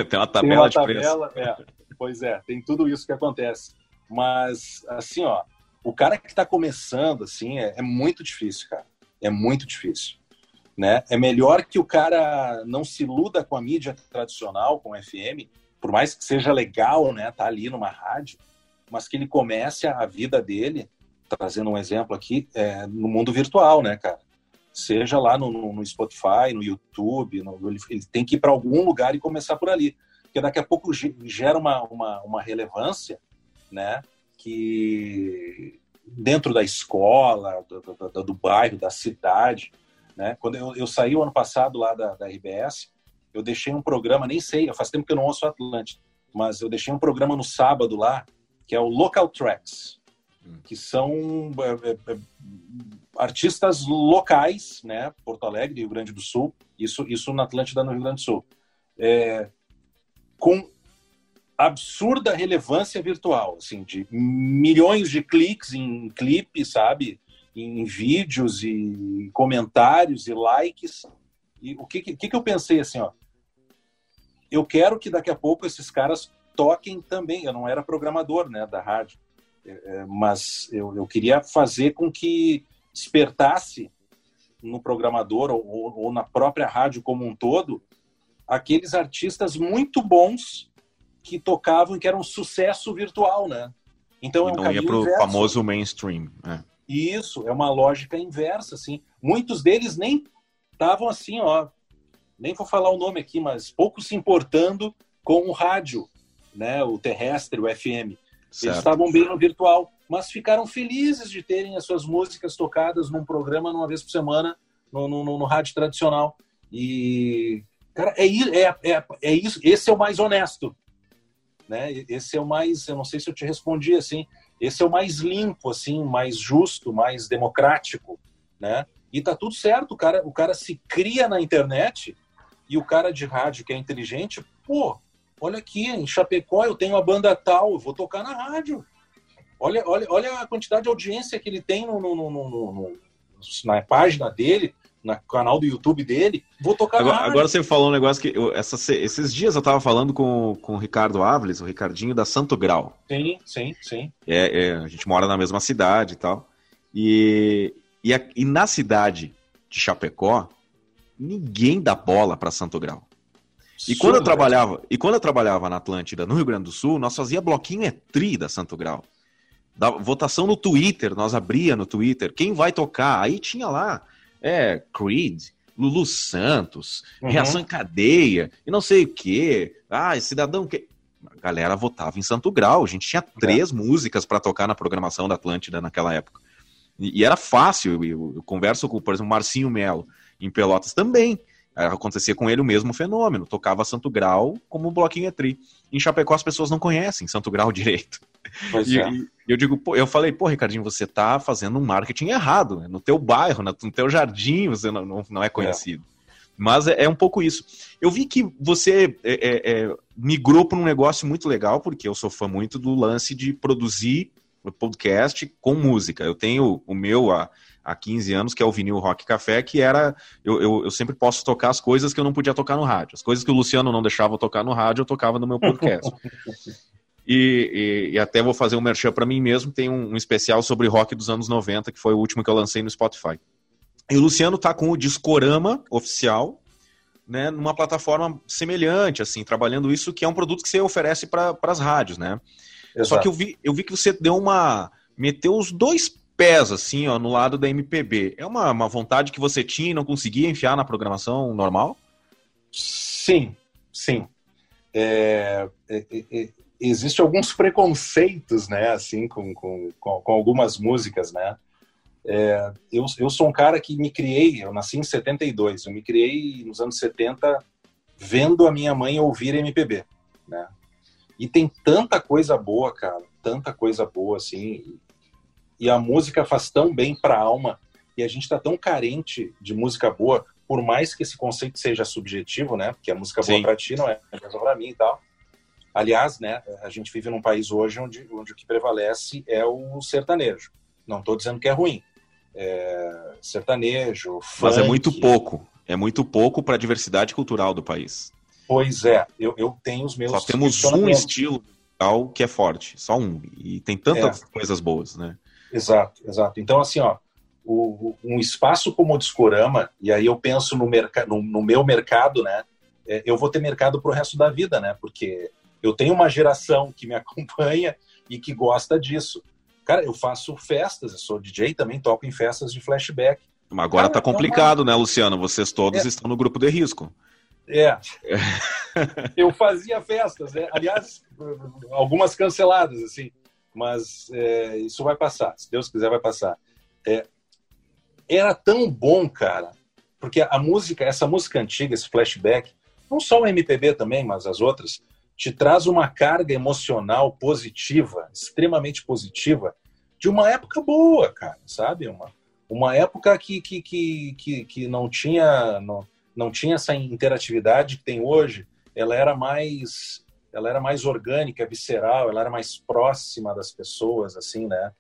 tem uma tabela tem uma tabela. É. Pois é, tem tudo isso que acontece. Mas, assim, ó, o cara que está começando, assim, é, é, muito difícil, cara. É muito difícil. Né? É melhor que o cara não se iluda com a mídia tradicional, com o FM, por mais que seja legal, né, tá ali numa rádio, mas que ele comece a vida dele, trazendo um exemplo aqui, é, no mundo virtual, né, cara? Seja lá no, no Spotify, no YouTube, no, ele, tem que ir para algum lugar e começar por ali porque daqui a pouco gera uma, uma, uma relevância, né? Que dentro da escola, do, do, do, bairro, da cidade, né? Quando eu, eu saí o ano passado lá da, da RBS, eu deixei um programa, nem sei, faz tempo que eu não ouço Atlântico, mas eu deixei um programa no sábado lá, que é o Local Tracks, hum. que são é, é, é, artistas locais, né? Porto Alegre, Rio Grande do Sul, isso, isso na Atlântida, no Rio Grande do Sul. É, com absurda relevância virtual, assim, de milhões de cliques em clipes, sabe? Em vídeos e comentários e likes. E o que, que, que eu pensei assim, ó? Eu quero que daqui a pouco esses caras toquem também. Eu não era programador, né, da rádio, é, é, mas eu, eu queria fazer com que despertasse no programador ou, ou na própria rádio como um todo aqueles artistas muito bons que tocavam e que eram um sucesso virtual, né? Então é um não ia pro inverso. famoso mainstream. É. Isso, é uma lógica inversa, assim. Muitos deles nem estavam assim, ó, nem vou falar o nome aqui, mas pouco se importando com o rádio, né, o terrestre, o FM. Certo. Eles estavam bem no virtual, mas ficaram felizes de terem as suas músicas tocadas num programa uma vez por semana no, no, no rádio tradicional. E, cara, é, é, é, é isso. Esse é o mais honesto. Né? Esse é o mais, eu não sei se eu te respondi assim, esse é o mais limpo, assim, mais justo, mais democrático, né? E tá tudo certo, o cara, o cara se cria na internet e o cara de rádio que é inteligente, pô, olha aqui, em Chapecó eu tenho uma banda tal, eu vou tocar na rádio. Olha, olha, olha a quantidade de audiência que ele tem no, no, no, no na página dele, no canal do YouTube dele. Vou tocar agora, agora você falou um negócio que eu, essa, esses dias eu tava falando com, com o Ricardo Áviles, o Ricardinho da Santo Grau. Sim, sim, sim. É, é, a gente mora na mesma cidade e tal. E, e, a, e na cidade de Chapecó, ninguém dá bola para Santo Grau. E quando eu trabalhava, e quando eu trabalhava na Atlântida, no Rio Grande do Sul, nós fazia bloquinho é tri da Santo Grau. Da votação no Twitter, nós abria no Twitter, quem vai tocar? Aí tinha lá, é, Creed, Lulu Santos, uhum. Reação em Cadeia, e não sei o quê. Ah, cidadão que a galera votava em Santo Grau. A gente tinha três é. músicas para tocar na programação da Atlântida naquela época. E, e era fácil. Eu, eu, converso com, por exemplo, Marcinho Melo em Pelotas também. Acontecia com ele o mesmo fenômeno. Tocava Santo Grau como um bloquinho etri. Em Chapecó as pessoas não conhecem Santo Grau direito. E, é. e, eu digo, pô, eu falei, pô, Ricardinho, você tá fazendo um marketing errado, né? No teu bairro, no teu jardim, você não, não, não é conhecido. É. Mas é, é, um pouco isso. Eu vi que você é, é, é migrou para um negócio muito legal, porque eu sou fã muito do lance de produzir podcast com música. Eu tenho o meu há, há 15 anos, que é o Vinil Rock Café, que era. Eu, eu, eu, sempre posso tocar as coisas que eu não podia tocar no rádio. As coisas que o Luciano não deixava eu tocar no rádio, eu tocava no meu podcast. e, e, e, até vou fazer um merchan para mim mesmo. Tem um, um, especial sobre rock dos anos 90, que foi o último que eu lancei no Spotify. E o Luciano tá com o Discorama oficial, né, numa plataforma semelhante, assim, trabalhando isso, que é um produto que você oferece para as rádios, né? Exato. Só que eu vi, eu vi que você deu uma. meteu os dois pés, assim, ó, no lado da MPB. É uma, uma vontade que você tinha e não conseguia enfiar na programação normal? Sim, sim. É, é, é, é Existem alguns preconceitos, né, assim, com, com, com, algumas músicas, né? É, eu, eu sou um cara que me criei, eu nasci em 72, eu me criei nos anos 70 vendo a minha mãe ouvir MPB, né? E tem tanta coisa boa, cara, tanta coisa boa assim. E a música faz tão bem para a alma e a gente tá tão carente de música boa, por mais que esse conceito seja subjetivo, né? Porque a música Sim. boa para ti não é mesmo para mim e tal. Aliás, né, a gente vive num país hoje onde, onde o que prevalece é o sertanejo. Não estou dizendo que é ruim. É sertanejo, funk... Mas é muito pouco. É muito pouco para a diversidade cultural do país. Pois é, eu, eu tenho os meus. Só temos um estilo musical que é forte, só um. E tem tantas é. coisas boas, né? Exato, exato. Então, assim, ó, o, um espaço como o Discorama, e aí eu penso no, mercado, no, no meu mercado, né? É, eu vou ter mercado para o resto da vida, né? Porque eu tenho uma geração que me acompanha e que gosta disso. Cara, eu faço festas, eu sou DJ também, toco em festas de flashback. Mas agora Cara, tá complicado, é uma... né, Luciano? Vocês todos é. estão no grupo de risco. É. eu fazia festas, né? Aliás, algumas canceladas, assim. Mas é, isso vai passar. Se Deus quiser, vai passar. É, era tão bom, cara, porque a música, essa música antiga, esse flashback, não só o MPB também, mas as outras, te traz uma carga emocional positiva, extremamente positiva, de uma época boa, cara, sabe? Uma, uma época que, que, que, que, que não tinha. Não, não tinha essa interatividade que tem hoje, ela era mais ela era mais orgânica, visceral, ela era mais próxima das pessoas, assim, né?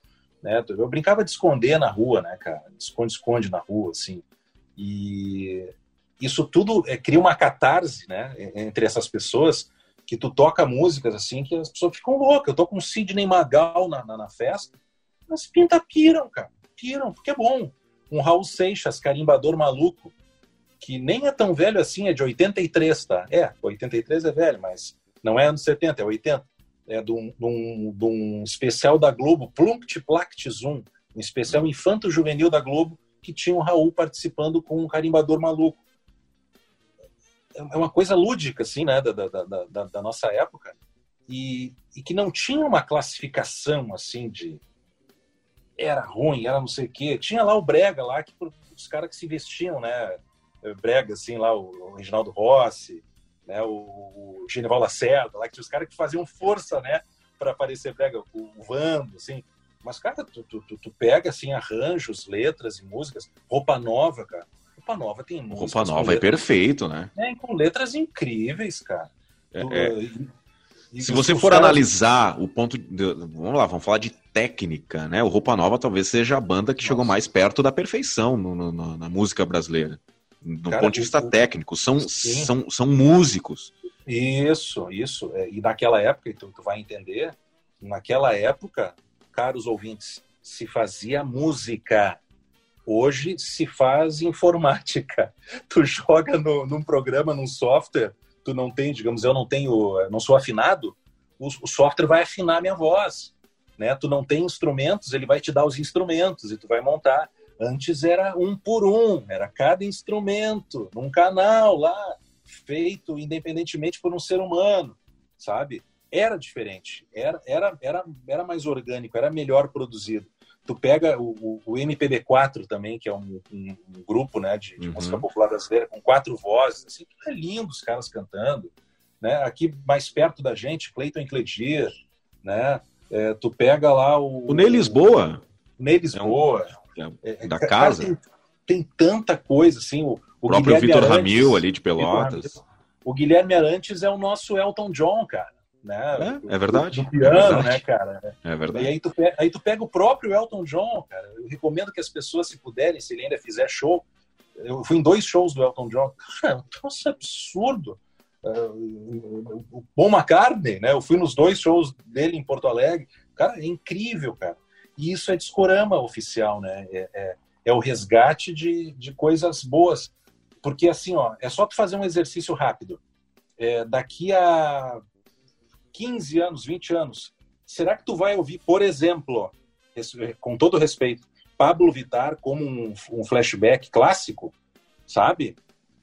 né? Eu brincava de esconder na rua, né, cara? Esconde-esconde na rua, assim. E isso tudo é, cria uma catarse, né, entre essas pessoas, que tu toca músicas, assim, que as pessoas ficam loucas. Eu tô com Sidney Magal na, na, na festa, mas pinta piram, cara. Piram, porque é bom. Um Raul Seixas, carimbador maluco, que nem é tão velho assim, é de 83, tá? É, 83 é velho, mas não é anos 70, é 80. É de um, de um, de um especial da Globo, Plunct Plact Zoom, um especial infanto-juvenil da Globo, que tinha o Raul participando com um carimbador maluco. é uma coisa lúdica, assim, né, da, da, da, da nossa época, e, e, que não tinha uma classificação, assim, de era ruim, era não sei o quê. Tinha lá o Brega, lá, que os caras que se vestiam, né, Brega, assim, lá, o, o Reginaldo Rossi, né, o, o Genival Lacerda, lá, que tinha os caras que faziam força, né, para aparecer Brega, o, o Vando, assim. Mas, cara, tu, tu, tu, tu pega, assim, arranjos, letras e músicas, roupa nova, cara Roupa Nova tem músicas. Roupa Nova é perfeito, né? É, com letras incríveis, cara. É, é... E, Se você for caras... analisar o ponto. De... Vamos lá, vamos falar de técnica, né? O Roupa Nova talvez seja a banda que Nossa. chegou mais perto da perfeição no, no, na música brasileira. Do cara, ponto de vista o... técnico. São, são, são músicos. Isso, isso. É, e naquela época, então tu vai entender, naquela época, caros ouvintes, se fazia música. Hoje se faz informática. Tu joga no, num programa, num software, tu não tem, digamos, eu não tenho, não sou afinado, o, o software vai afinar minha voz. Né? Tu não tem instrumentos, ele vai te dar os instrumentos e tu vai montar. Antes era um por um, era cada instrumento, num canal lá, feito independentemente por um ser humano, sabe? Era diferente, era, era, era, era mais orgânico, era melhor produzido. Tu pega o, o, MPB4 também, que é um, um, um grupo né, de, de uhum. música popular brasileira, com quatro vozes, assim, é lindo os caras cantando. Né? Aqui mais perto da gente, Cleiton Cledir, né? É, tu pega lá o. O Ney Lisboa. Ney Lisboa. É um, da casa. Tem, tem, tanta coisa, assim. O, o próprio Vitor Ramil ali de Pelotas. O Guilherme Arantes é o nosso Elton John, cara né? É, é verdade. Do piano, é verdade. né, cara? É verdade. E aí tu, pega, aí tu pega o próprio Elton John, cara. Eu recomendo que as pessoas, se puderem, se ele ainda fizer show. Eu fui em dois shows do Elton John. Cara, é um troço absurdo. O Paul McCartney, né? Eu fui nos dois shows dele em Porto Alegre. Cara, é incrível, cara. E isso é discorama oficial, né? É, é, é o resgate de, de coisas boas. Porque assim, ó, é só tu fazer um exercício rápido. É, daqui a 15 anos, 20 anos, será que tu vai ouvir, por exemplo, com todo respeito, Pablo Vitar como um, um flashback clássico, sabe?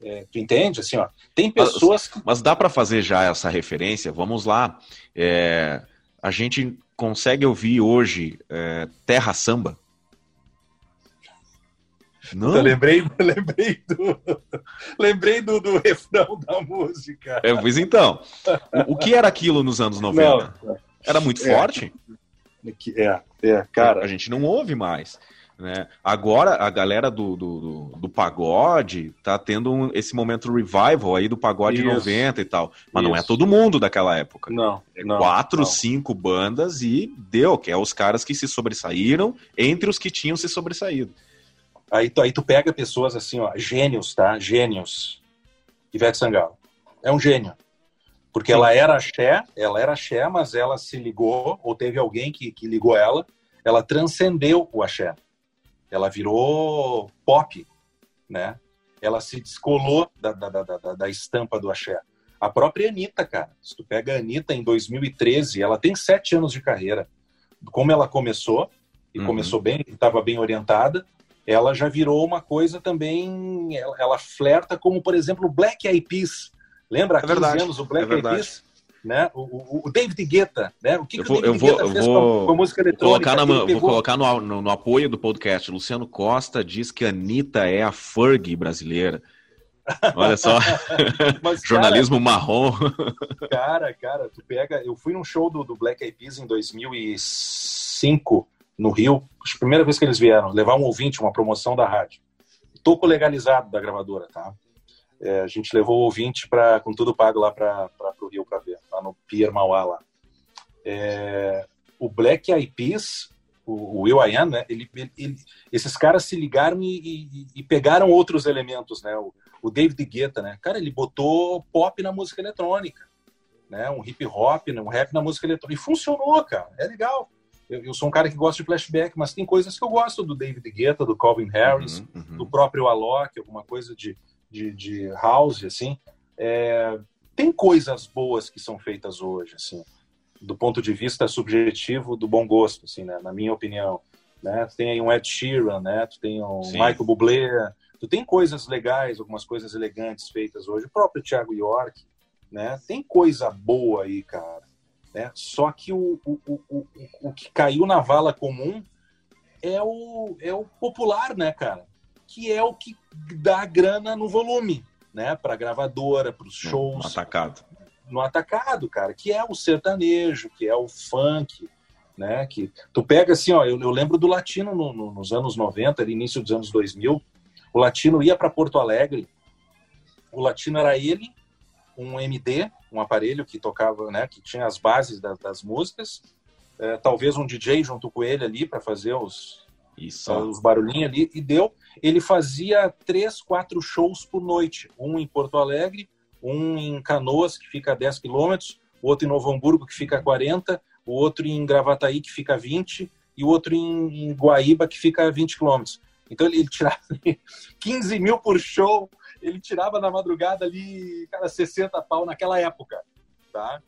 É, tu entende? Assim, ó, tem pessoas. Mas, mas dá para fazer já essa referência? Vamos lá. É, a gente consegue ouvir hoje é, Terra Samba? Não. Eu lembrei, lembrei do, lembrei do, do refrão da música. É, pois então. O, o, que era aquilo nos anos 90? Não, era muito é, forte? É, é, cara. A gente não ouve mais. Né? Agora a galera do, do, do, do pagode tá tendo um, esse momento revival aí do pagode Isso. 90 e tal. Mas Isso. não é todo mundo daquela época. Não. É não, quatro, não. cinco bandas e deu, que é os caras que se sobressaíram entre os que tinham se sobressaído. Aí tu, aí tu pega pessoas assim, ó, gênios, tá? Gênios. Ivete Sangalo. É um gênio. Porque Sim. ela era axé, ela era axé, mas ela se ligou, ou teve alguém que, que ligou ela, ela transcendeu o axé. Ela virou pop, né? Ela se descolou da, da, da, da, da estampa do axé. A própria Anitta, cara. Se tu pega a Anitta em 2013, ela tem sete anos de carreira. Como ela começou, e uhum. começou bem, estava bem orientada, ela já virou uma coisa também, ela, ela flerta como, por exemplo, o Black Eyed Peas. Lembra há é 15 verdade, anos o Black é Eyed Peas? Né? O, o, o, David Guetta, né? O que, eu que vou, o David Guetta fez vou, com, com? Colocar na, pegou... Vou colocar no, no, no, apoio do podcast. Luciano Costa diz que a Anitta é a Ferg brasileira. Olha só, Mas, jornalismo cara, marrom. Cara, cara, tu pega... Eu fui num show do, do Black Eyed Peas em 2005, no Rio, a primeira vez que eles vieram, levar um ouvinte, uma promoção da rádio. Toco legalizado da gravadora, tá? É, a gente levou o ouvinte pra, com tudo pago lá para o Rio para ver, lá no Pier Mauá lá. É, o Black Eyed Peas, o, o Will I Am, né? Ele, ele, ele, esses caras se ligaram e, e, e, pegaram outros elementos, né? O, o David Guetta, né? Cara, ele botou pop na música eletrônica, né? Um hip hop, né? um rap na música eletrônica. E funcionou, cara. É legal. Eu, eu, sou um cara que gosta de flashback, mas tem coisas que eu gosto do David Guetta, do Calvin Harris, uhum, uhum. do próprio Alok, alguma coisa de, de, de house, assim. É, tem coisas boas que são feitas hoje, assim, do ponto de vista subjetivo do bom gosto, assim, né, na minha opinião. Né? Tu tem aí um Ed Sheeran, né? Tu tem um Sim. Michael Bublé, Tu tem coisas legais, algumas coisas elegantes feitas hoje. O próprio Thiago York, né? Tem coisa boa aí, cara. Né? Só que o, o, o, o, que caiu na vala comum é o, é o popular, né, cara? Que é o que dá grana no volume, né? Para gravadora, para os shows. No atacado. No atacado, cara. Que é o sertanejo, que é o funk, né? Que tu pega assim, ó. Eu, eu lembro do latino no, no, nos anos 90, ali, início dos anos 2000. O latino ia para Porto Alegre. O latino era ele, um MD, um aparelho que tocava, né? Que tinha as bases das, das músicas é, talvez um DJ junto com ele ali para fazer os, Isso. os barulhinhos ali, e deu. Ele fazia três, quatro shows por noite, um em Porto Alegre, um em Canoas, que fica a 10 quilômetros, outro em Novo Hamburgo, que fica a 40, o outro em Gravataí, que fica a 20, e o outro em, em Guaíba, que fica a 20 quilômetros. Então ele, ele tirava 15 mil por show, ele tirava na madrugada ali, cara, 60 pau naquela época, tá?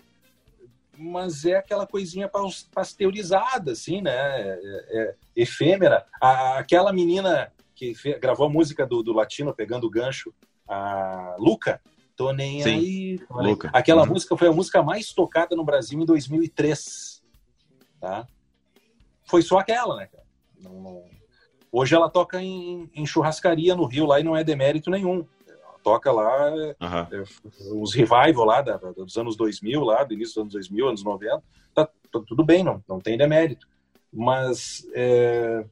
Mas é aquela coisinha pasteurizada, assim, né? É, é, efêmera. A, aquela menina que fez, gravou a música do, do Latino, pegando o gancho, a Luca, tô nem Sim, aí. Luca. Aquela uhum. música foi a música mais tocada no Brasil em 2003, tá? Foi só aquela, né? Não, não... Hoje ela toca em, em churrascaria no Rio, lá e não é demérito nenhum toca lá uhum. os revival lá da, dos anos 2000, lá do início dos anos 2000, anos 90, tá, tá tudo bem, não, não tem demérito. Mas é...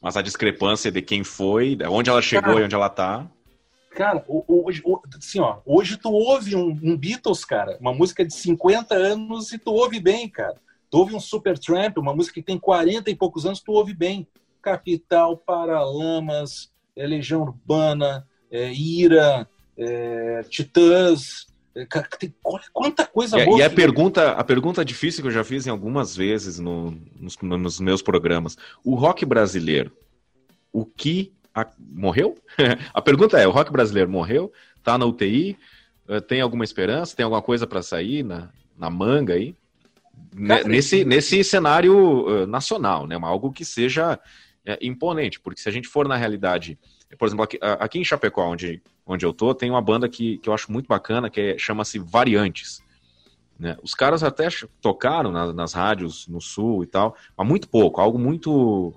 mas a discrepância de quem foi, onde ela chegou cara, e onde ela tá. Cara, hoje, assim, ó, hoje tu ouve um, um, Beatles, cara, uma música de 50 anos e tu ouve bem, cara. Tu ouve um Supertramp, uma música que tem 40 e poucos anos, tu ouve bem. Capital, Paralamas, é, Legião Urbana, é, Ira, é, Titãs. É, tem, quanta coisa e, boa. E a pergunta, a pergunta difícil que eu já fiz em algumas vezes no, nos, nos meus programas: o rock brasileiro, o que a, morreu? a pergunta é: o rock brasileiro morreu? Tá na UTI? Eh, tem alguma esperança? Tem alguma coisa para sair na, na manga aí? Cara, nesse, nesse cenário uh, nacional, né? Algo que seja é, imponente, porque se a gente for na realidade por exemplo, aqui, aqui em Chapecó, onde, onde eu tô, tem uma banda que, que eu acho muito bacana, que é, chama-se Variantes. Né? Os caras até tocaram na, nas rádios no sul e tal, mas muito pouco, algo muito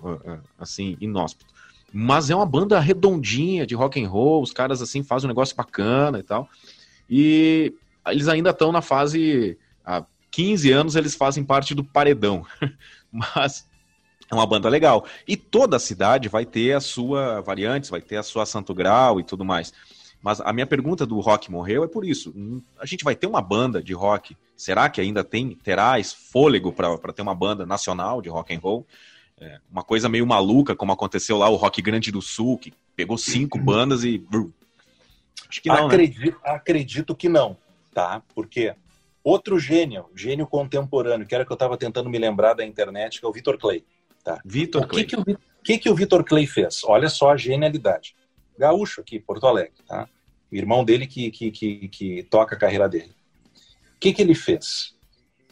assim inóspito. Mas é uma banda redondinha de rock and roll, os caras assim fazem um negócio bacana e tal. E eles ainda estão na fase há 15 anos eles fazem parte do paredão. mas é uma banda legal. E toda a cidade vai ter a sua variantes, vai ter a sua Santo Grau e tudo mais. Mas a minha pergunta do rock morreu é por isso. A gente vai ter uma banda de rock. Será que ainda tem terá fôlego para ter uma banda nacional de rock and roll? É, uma coisa meio maluca, como aconteceu lá o Rock Grande do Sul, que pegou cinco bandas e. Acho que não. Acredito, né? acredito que não, tá? Porque outro gênio, gênio contemporâneo, que era que eu estava tentando me lembrar da internet, que é o Vitor Clay. Tá? Vitor. O que, que, o, que, que o Vitor Clay fez? Olha só a genialidade. Gaúcho aqui, Porto Alegre, tá? O irmão dele que, que, que, que toca a carreira dele. O que, que ele fez?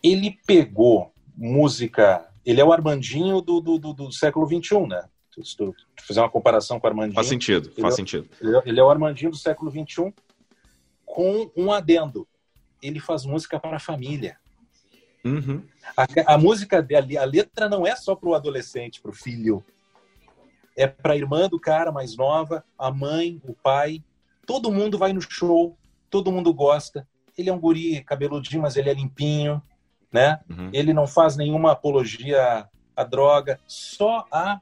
Ele pegou música. Ele é o Armandinho do, do, do, do século XXI, né? Se tu, tu fizer uma comparação com o Armandinho. Faz sentido, faz é, sentido. Ele é, ele é o Armandinho do século XXI com um adendo. Ele faz música para a família. Uhum. A, a, música dele, a letra não é só para o adolescente, para o filho. É para a irmã do cara mais nova, a mãe, o pai. Todo mundo vai no show, todo mundo gosta. Ele é um guri cabeludinho, mas ele é limpinho, né? Uhum. Ele não faz nenhuma apologia à droga, só a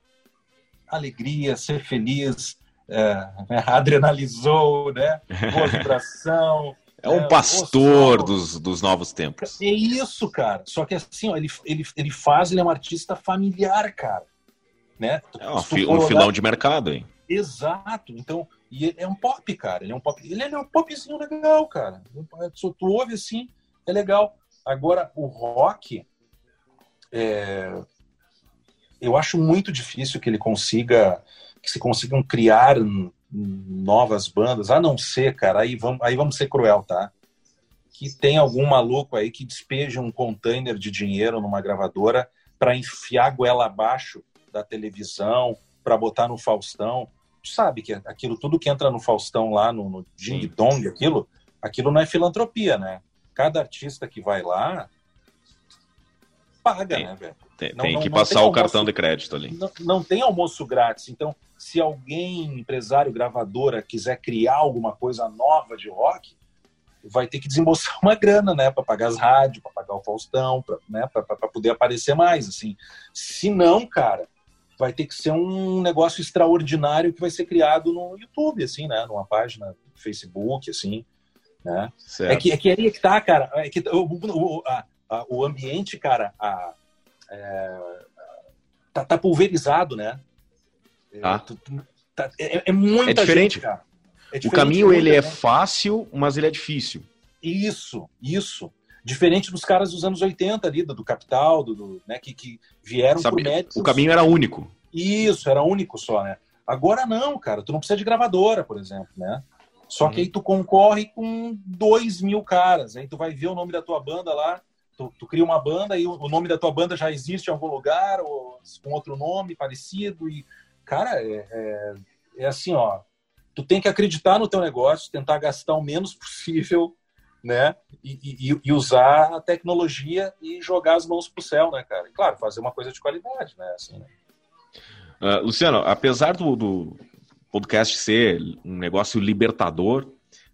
alegria, ser feliz, é, adrenalizou, né? Boa vibração. É um é, pastor dos, dos novos tempos. É isso, cara. Só que assim, ó, ele, ele, ele faz, ele é um artista familiar, cara. Né? É um, fi, um filão de mercado, hein? Exato. Então, e é um pop, cara. Ele é um pop. Ele é um popzinho legal, cara. Tu ouve assim, é legal. Agora, o rock, é... eu acho muito difícil que ele consiga, que se consigam criar novas bandas, a não ser, cara, aí vamos, aí vamos ser cruel, tá? Que tem algum maluco aí que despeja um container de dinheiro numa gravadora para enfiar a goela abaixo da televisão, para botar no Faustão. tu sabe que aquilo tudo que entra no Faustão lá, no, no Ding Dong, aquilo, aquilo não é filantropia, né? Cada artista que vai lá paga, né, velho? Tem, não, tem que não, passar tem o cartão de crédito ali. Não, não tem almoço grátis. Então, se alguém, empresário, gravadora, quiser criar alguma coisa nova de rock, vai ter que desembolsar uma grana, né, para pagar as rádios, para pagar o Faustão, para né, poder aparecer mais, assim. Se não, cara, vai ter que ser um negócio extraordinário que vai ser criado no YouTube, assim, né, numa página do Facebook, assim, né. É que é que aí é que tá, cara, é que o, o, a, a, o ambiente, cara, a, tá, tá, pulverizado, né. Tá. tá é, é muita é diferente. Gente. É o caminho ele é fácil, mas ele é difícil. Isso, isso. Diferente dos caras dos anos 80 ali, do, Capital, do, do né, que, que vieram Sabe, por médicos. O caminho era único. Isso, era único só, né? Agora não, cara. Tu não precisa de gravadora, por exemplo, né? Só que aí tu concorre com dois mil caras. Aí tu vai ver o nome da tua banda lá. Tu, tu cria uma banda e o, o, nome da tua banda já existe em algum lugar, ou com outro nome parecido. E, cara, é, é, é assim, ó tu tem que acreditar no teu negócio, tentar gastar o menos possível, né? E, e, e usar a tecnologia e jogar as mãos pro céu, né, cara? E, claro, fazer uma coisa de qualidade, né? Assim, né? Uh, Luciano, apesar do, do podcast ser um negócio libertador,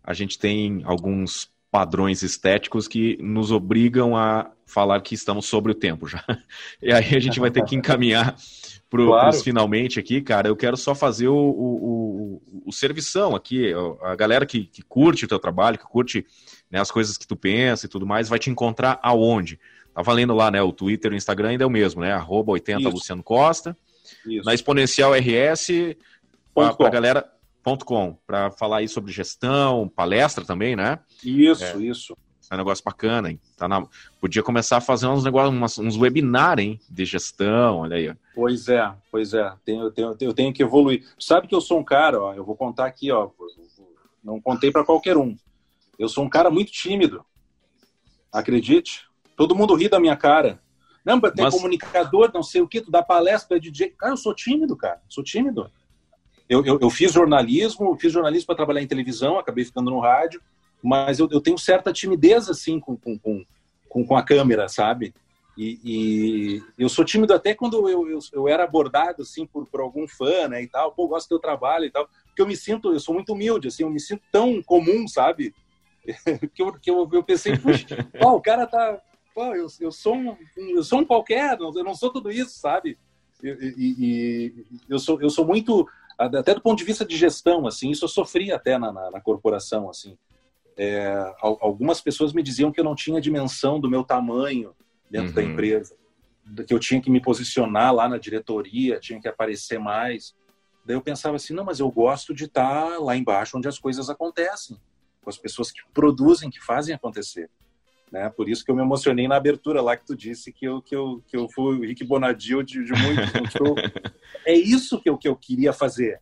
a gente tem alguns padrões estéticos que nos obrigam a falar que estamos sobre o tempo já. E aí a gente vai ter que encaminhar para claro. finalmente aqui, cara, eu quero só fazer o, o, o, o servição aqui. A galera que, que curte o teu trabalho, que curte né, as coisas que tu pensa e tudo mais, vai te encontrar aonde? Tá valendo lá, né? O Twitter, o Instagram ainda é o mesmo, né? Arroba 80 Isso. Luciano Costa. Isso. Na Exponencial RS, para a galera. .com, para falar aí sobre gestão, palestra também, né? Isso, é. isso. É um negócio bacana, hein? Tá na... Podia começar a fazer uns negócios, uns webinar, hein? De gestão, olha aí. Pois é, pois é. Tenho, tenho, eu tenho que evoluir. Sabe que eu sou um cara, ó, eu vou contar aqui, ó. Não contei para qualquer um. Eu sou um cara muito tímido. Acredite. Todo mundo ri da minha cara. Não, tem Mas... comunicador, não sei o que, tu dá palestra, é DJ. Cara, eu sou tímido, cara. Sou tímido. Eu, eu, eu fiz jornalismo, fiz jornalismo para trabalhar em televisão, acabei ficando no rádio mas eu, eu tenho certa timidez, assim, com, com, com, com a câmera, sabe? E, e, eu sou tímido até quando eu, eu, eu, era abordado, assim, por, por algum fã, né, e tal. Pô, gosto do teu trabalho e tal. Porque eu me sinto, eu sou muito humilde, assim, eu me sinto tão comum, sabe? que eu, que eu, eu pensei, puxa, o cara tá... Pô, eu, eu, sou um, eu sou um qualquer, eu não sou tudo isso, sabe? E, e, e eu, sou, eu sou muito... Até do ponto de vista de gestão, assim, isso eu sofri até na, na, na corporação, assim é, algumas pessoas me diziam que eu não tinha dimensão do meu tamanho dentro uhum. da empresa, que eu tinha que me posicionar lá na diretoria, tinha que aparecer mais. Daí eu pensava assim, não, mas eu gosto de estar lá embaixo onde as coisas acontecem, com as pessoas que produzem, que fazem acontecer. Né? Por isso que eu me emocionei na abertura lá que tu disse que eu, que eu, que eu fui o Rick Bonadil de, de muito. é isso que eu, que eu queria fazer.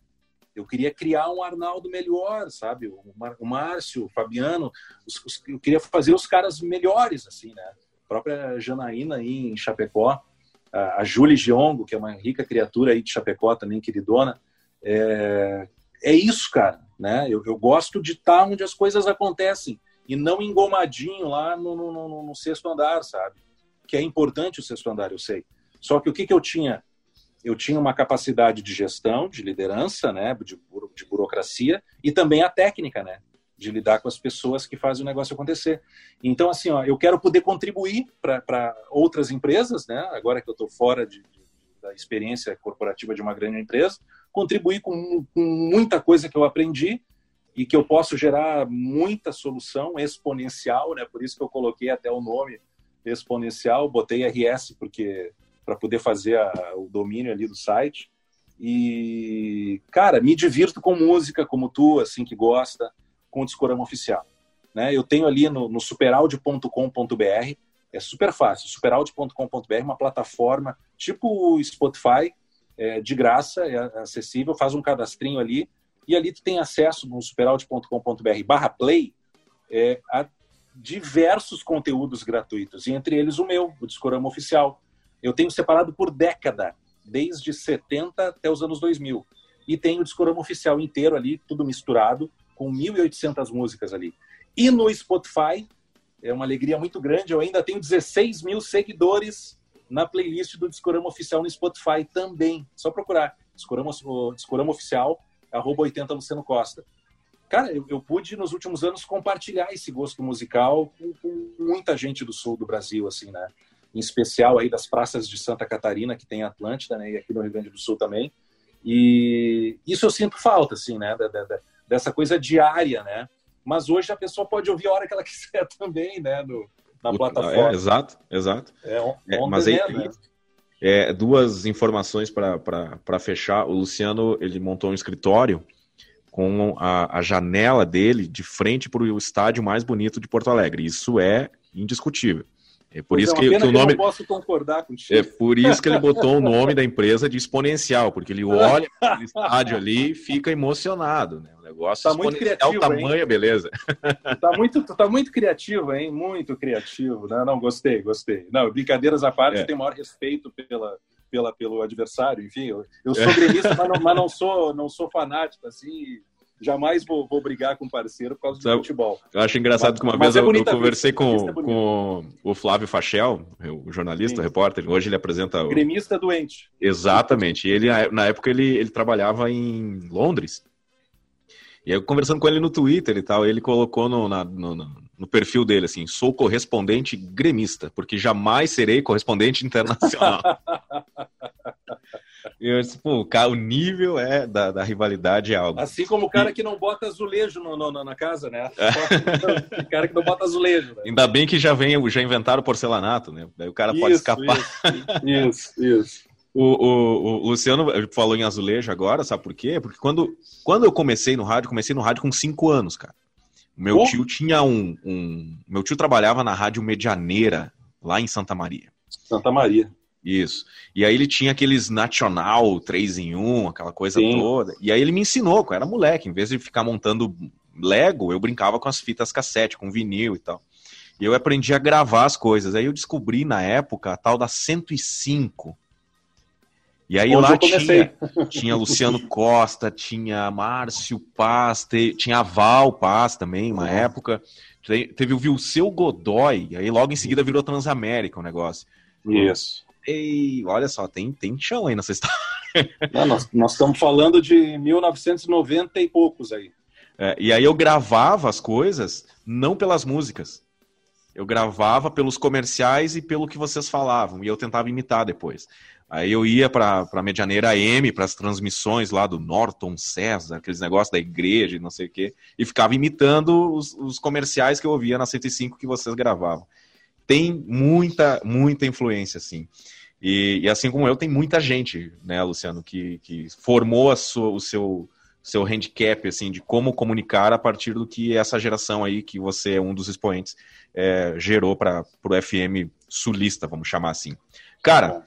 Eu queria criar um Arnaldo melhor, sabe? O, Márcio, o Fabiano, os, os, eu queria fazer os caras melhores, assim, né? A própria Janaína aí em Chapecó, a, a Julie Giongo, que é uma rica criatura aí de Chapecó também, queridona. É, é isso, cara, né? Eu, eu gosto de estar onde as coisas acontecem e não engomadinho lá no, no, no, no sexto andar, sabe? Que é importante o sexto andar, eu sei. Só que o que, que eu tinha? eu tinha uma capacidade de gestão, de liderança, né, de, de burocracia e também a técnica, né, de lidar com as pessoas que fazem o negócio acontecer. Então, assim, ó, eu quero poder contribuir para outras empresas, né, agora que eu estou fora de, de, da experiência corporativa de uma grande empresa, contribuir com, com muita coisa que eu aprendi e que eu posso gerar muita solução exponencial, né, por isso que eu coloquei até o nome exponencial, botei RS porque para poder fazer a, o domínio ali do site. E, cara, me divirto com música, como tu, assim, que gosta, com o Discorama Oficial. Né? Eu tenho ali no, no superaudio.com.br, é super fácil, superaudio.com.br, uma plataforma tipo Spotify, é, de graça, é acessível, faz um cadastrinho ali, e ali tu tem acesso no superaudio.com.br barra play é, a diversos conteúdos gratuitos, e entre eles o meu, o Discorama Oficial, eu tenho separado por década, desde 70 até os anos 2000. e tem o Discorama Oficial inteiro ali, tudo misturado, com 1.800 músicas ali. E no Spotify, é uma alegria muito grande, eu ainda tenho 16 mil seguidores na playlist do Discorama Oficial no Spotify também. Só procurar Discorama, Discorama Oficial, arroba 80 Luciano Costa. Cara, eu, eu, pude nos últimos anos compartilhar esse gosto musical com, com, muita gente do sul do Brasil, assim, né? Em especial aí das praças de Santa Catarina, que tem Atlântida, né? E aqui no Rio Grande do Sul também. E isso eu sinto falta, assim, né? Da, da, dessa coisa diária, né? Mas hoje a pessoa pode ouvir a hora que ela quiser também, né? No, na plataforma. É, exato, exato. É, é mas aí, né? É, duas informações para fechar. O Luciano ele montou um escritório com a, a janela dele de frente para o estádio mais bonito de Porto Alegre. Isso é indiscutível. É por pois isso é que, que, o nome. É por isso que ele botou o nome da empresa de exponencial, porque ele olha aquele estádio ali e fica emocionado. Né? O negócio tá muito criativo, tamanho, hein? beleza. Tá muito, tá muito criativo, hein? Muito criativo. Né? Não, gostei, gostei. Não, brincadeiras à parte, é. tenho maior respeito pela, pela, pelo adversário. Enfim, eu, eu sou gremista, mas, não, mas não, sou, não sou fanático, assim jamais vou, vou brigar com um parceiro por causa do Sabe, futebol. Eu acho engraçado mas, que uma vez é eu, eu, conversei com, é com o Flávio Fachel, o jornalista, Sim. o repórter, hoje ele apresenta... O... Gremista doente. Exatamente. E ele, na época ele, ele trabalhava em Londres. E eu conversando com ele no Twitter e tal, ele colocou no, na, no, no, perfil dele assim: sou correspondente gremista, porque jamais serei correspondente internacional. Eu disse, pô, o nível é da, da rivalidade é algo. Assim como o cara que não bota azulejo no, no, na casa, né? o cara que não bota azulejo. Né? Ainda bem que já vem, já inventaram porcelanato, né? Daí o cara isso, pode escapar. Isso, isso. isso. O, o, o, Luciano falou em azulejo agora, sabe por quê? Porque quando, quando eu comecei no rádio, comecei no rádio com cinco anos, cara. Meu oh. tio tinha um, um. Meu tio trabalhava na Rádio Medianeira, lá em Santa Maria. Santa Maria. Isso. E aí ele tinha aqueles Nacional 3 em 1, aquela coisa Sim. toda. E aí ele me ensinou, eu era moleque, em vez de ficar montando Lego, eu brincava com as fitas cassete, com vinil e tal. E eu aprendi a gravar as coisas. Aí eu descobri na época a tal da 105. E aí Onde lá tinha, tinha Luciano Costa, tinha Márcio Paz, te, tinha Val Paz também, uma uhum. época. Teve o Vilseu Godoy, aí logo em seguida virou Transamérica o negócio. Isso. Ei, olha só, tem, tem chão aí nessa história. Não, nós, nós estamos falando de 1990 e poucos aí. É, e aí eu gravava as coisas não pelas músicas. Eu gravava pelos comerciais e pelo que vocês falavam. E eu tentava imitar depois. Aí eu ia para a Medianeira M, para as transmissões lá do Norton César, aqueles negócios da igreja e não sei o quê, e ficava imitando os, os comerciais que eu ouvia na 105 que vocês gravavam. Tem muita, muita influência, assim. E, e, assim como eu, tem muita gente, né, Luciano, que, que formou sua, o seu, seu handicap, assim, de como comunicar a partir do que essa geração aí, que você é um dos expoentes, é, gerou para o FM sulista, vamos chamar assim. Cara,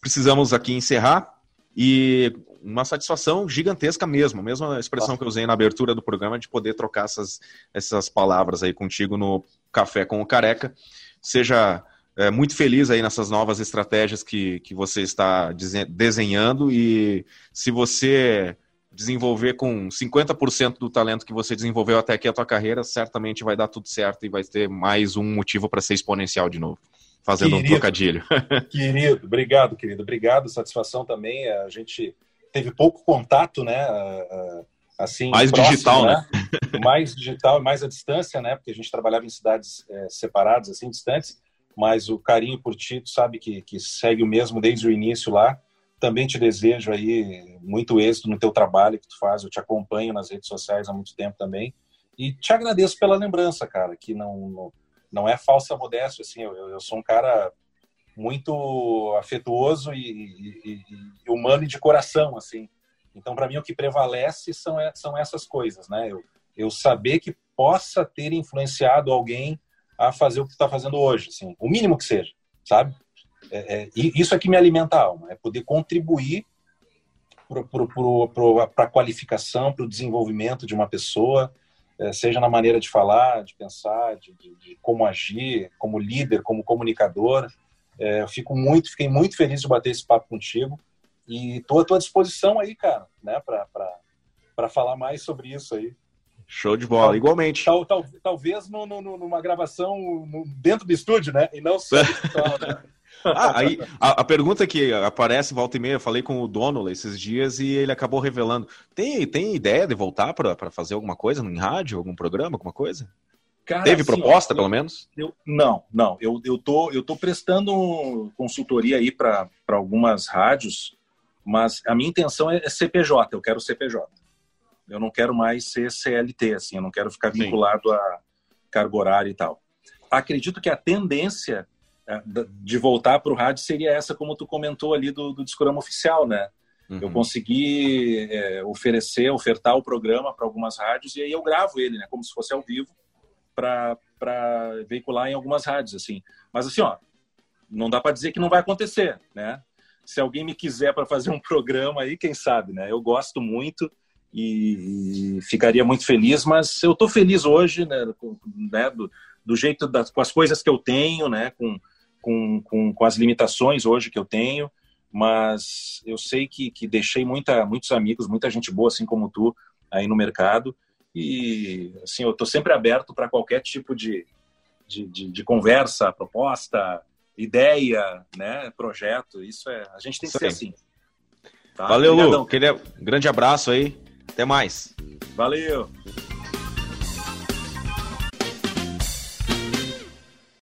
precisamos aqui encerrar e uma satisfação gigantesca mesmo, mesma expressão que eu usei na abertura do programa, de poder trocar essas, essas palavras aí contigo no Café com o Careca. Seja é, muito feliz aí nessas novas estratégias que, que você está desenhando e se você desenvolver com 50% do talento que você desenvolveu até aqui a tua carreira, certamente vai dar tudo certo e vai ter mais um motivo para ser exponencial de novo, fazendo querido, um trocadilho. querido, obrigado, querido, obrigado, satisfação também. A gente teve pouco contato, né? Assim, mais próximo, digital, né? né? mais digital e mais à distância, né? Porque a gente trabalhava em cidades é, separadas, assim, distantes mas o carinho por ti, tu sabe que, que segue o mesmo desde o início lá. Também te desejo aí muito êxito no teu trabalho que tu faz. Eu te acompanho nas redes sociais há muito tempo também. E te agradeço pela lembrança, cara, que não, não, não é falsa modéstia, assim. Eu, eu sou um cara muito afetuoso e, e, e humano e de coração, assim. Então, para mim, o que prevalece são, são essas coisas, né? Eu, eu saber que possa ter influenciado alguém a fazer o que está fazendo hoje, assim, o mínimo que seja, sabe? É, é, isso é que me alimenta a alma, é poder contribuir para a qualificação, para o desenvolvimento de uma pessoa, é, seja na maneira de falar, de pensar, de, de, de como agir, como líder, como comunicador. É, eu fico muito, fiquei muito feliz de bater esse papo contigo E estou à tua disposição aí, cara, né, para falar mais sobre isso aí. Show de bola, igualmente. Tal, tal, talvez no, no, numa gravação no, dentro do estúdio, né? E não só né? Ah, aí a, a, pergunta que aparece volta e meia, eu falei com o dono esses dias e ele acabou revelando. Tem, tem ideia de voltar para fazer alguma coisa em rádio, algum programa, alguma coisa? Cara, Teve assim, proposta, ó, pelo menos? Eu, não, não. Eu, eu, tô, eu tô prestando consultoria aí para algumas rádios, mas a minha intenção é, é CPJ, eu quero CPJ. Eu não quero mais ser CLT, assim, eu não quero ficar vinculado Sim. a cargo horário e tal. Acredito que a tendência é, de voltar para o rádio seria essa, como tu comentou ali do, do Discorama Oficial, né? Uhum. Eu consegui é, oferecer, ofertar o programa para algumas rádios e aí eu gravo ele, né? Como se fosse ao vivo para veicular em algumas rádios, assim. Mas assim, ó, não dá para dizer que não vai acontecer, né? Se alguém me quiser para fazer um programa aí, quem sabe, né? Eu gosto muito e, ficaria muito feliz, mas eu estou feliz hoje, né? né do, do jeito das, com as coisas que eu tenho, né? Com, com, com, com as limitações hoje que eu tenho, mas eu sei que, que deixei muita, muitos amigos, muita gente boa, assim como tu, aí no mercado. E, assim, eu estou sempre aberto para qualquer tipo de, de, de, de, conversa, proposta, ideia, né, projeto. Isso é, a gente tem que ser assim. Tá? Valeu, Obrigadão. Lu. Aquele grande abraço aí. Até mais. Valeu.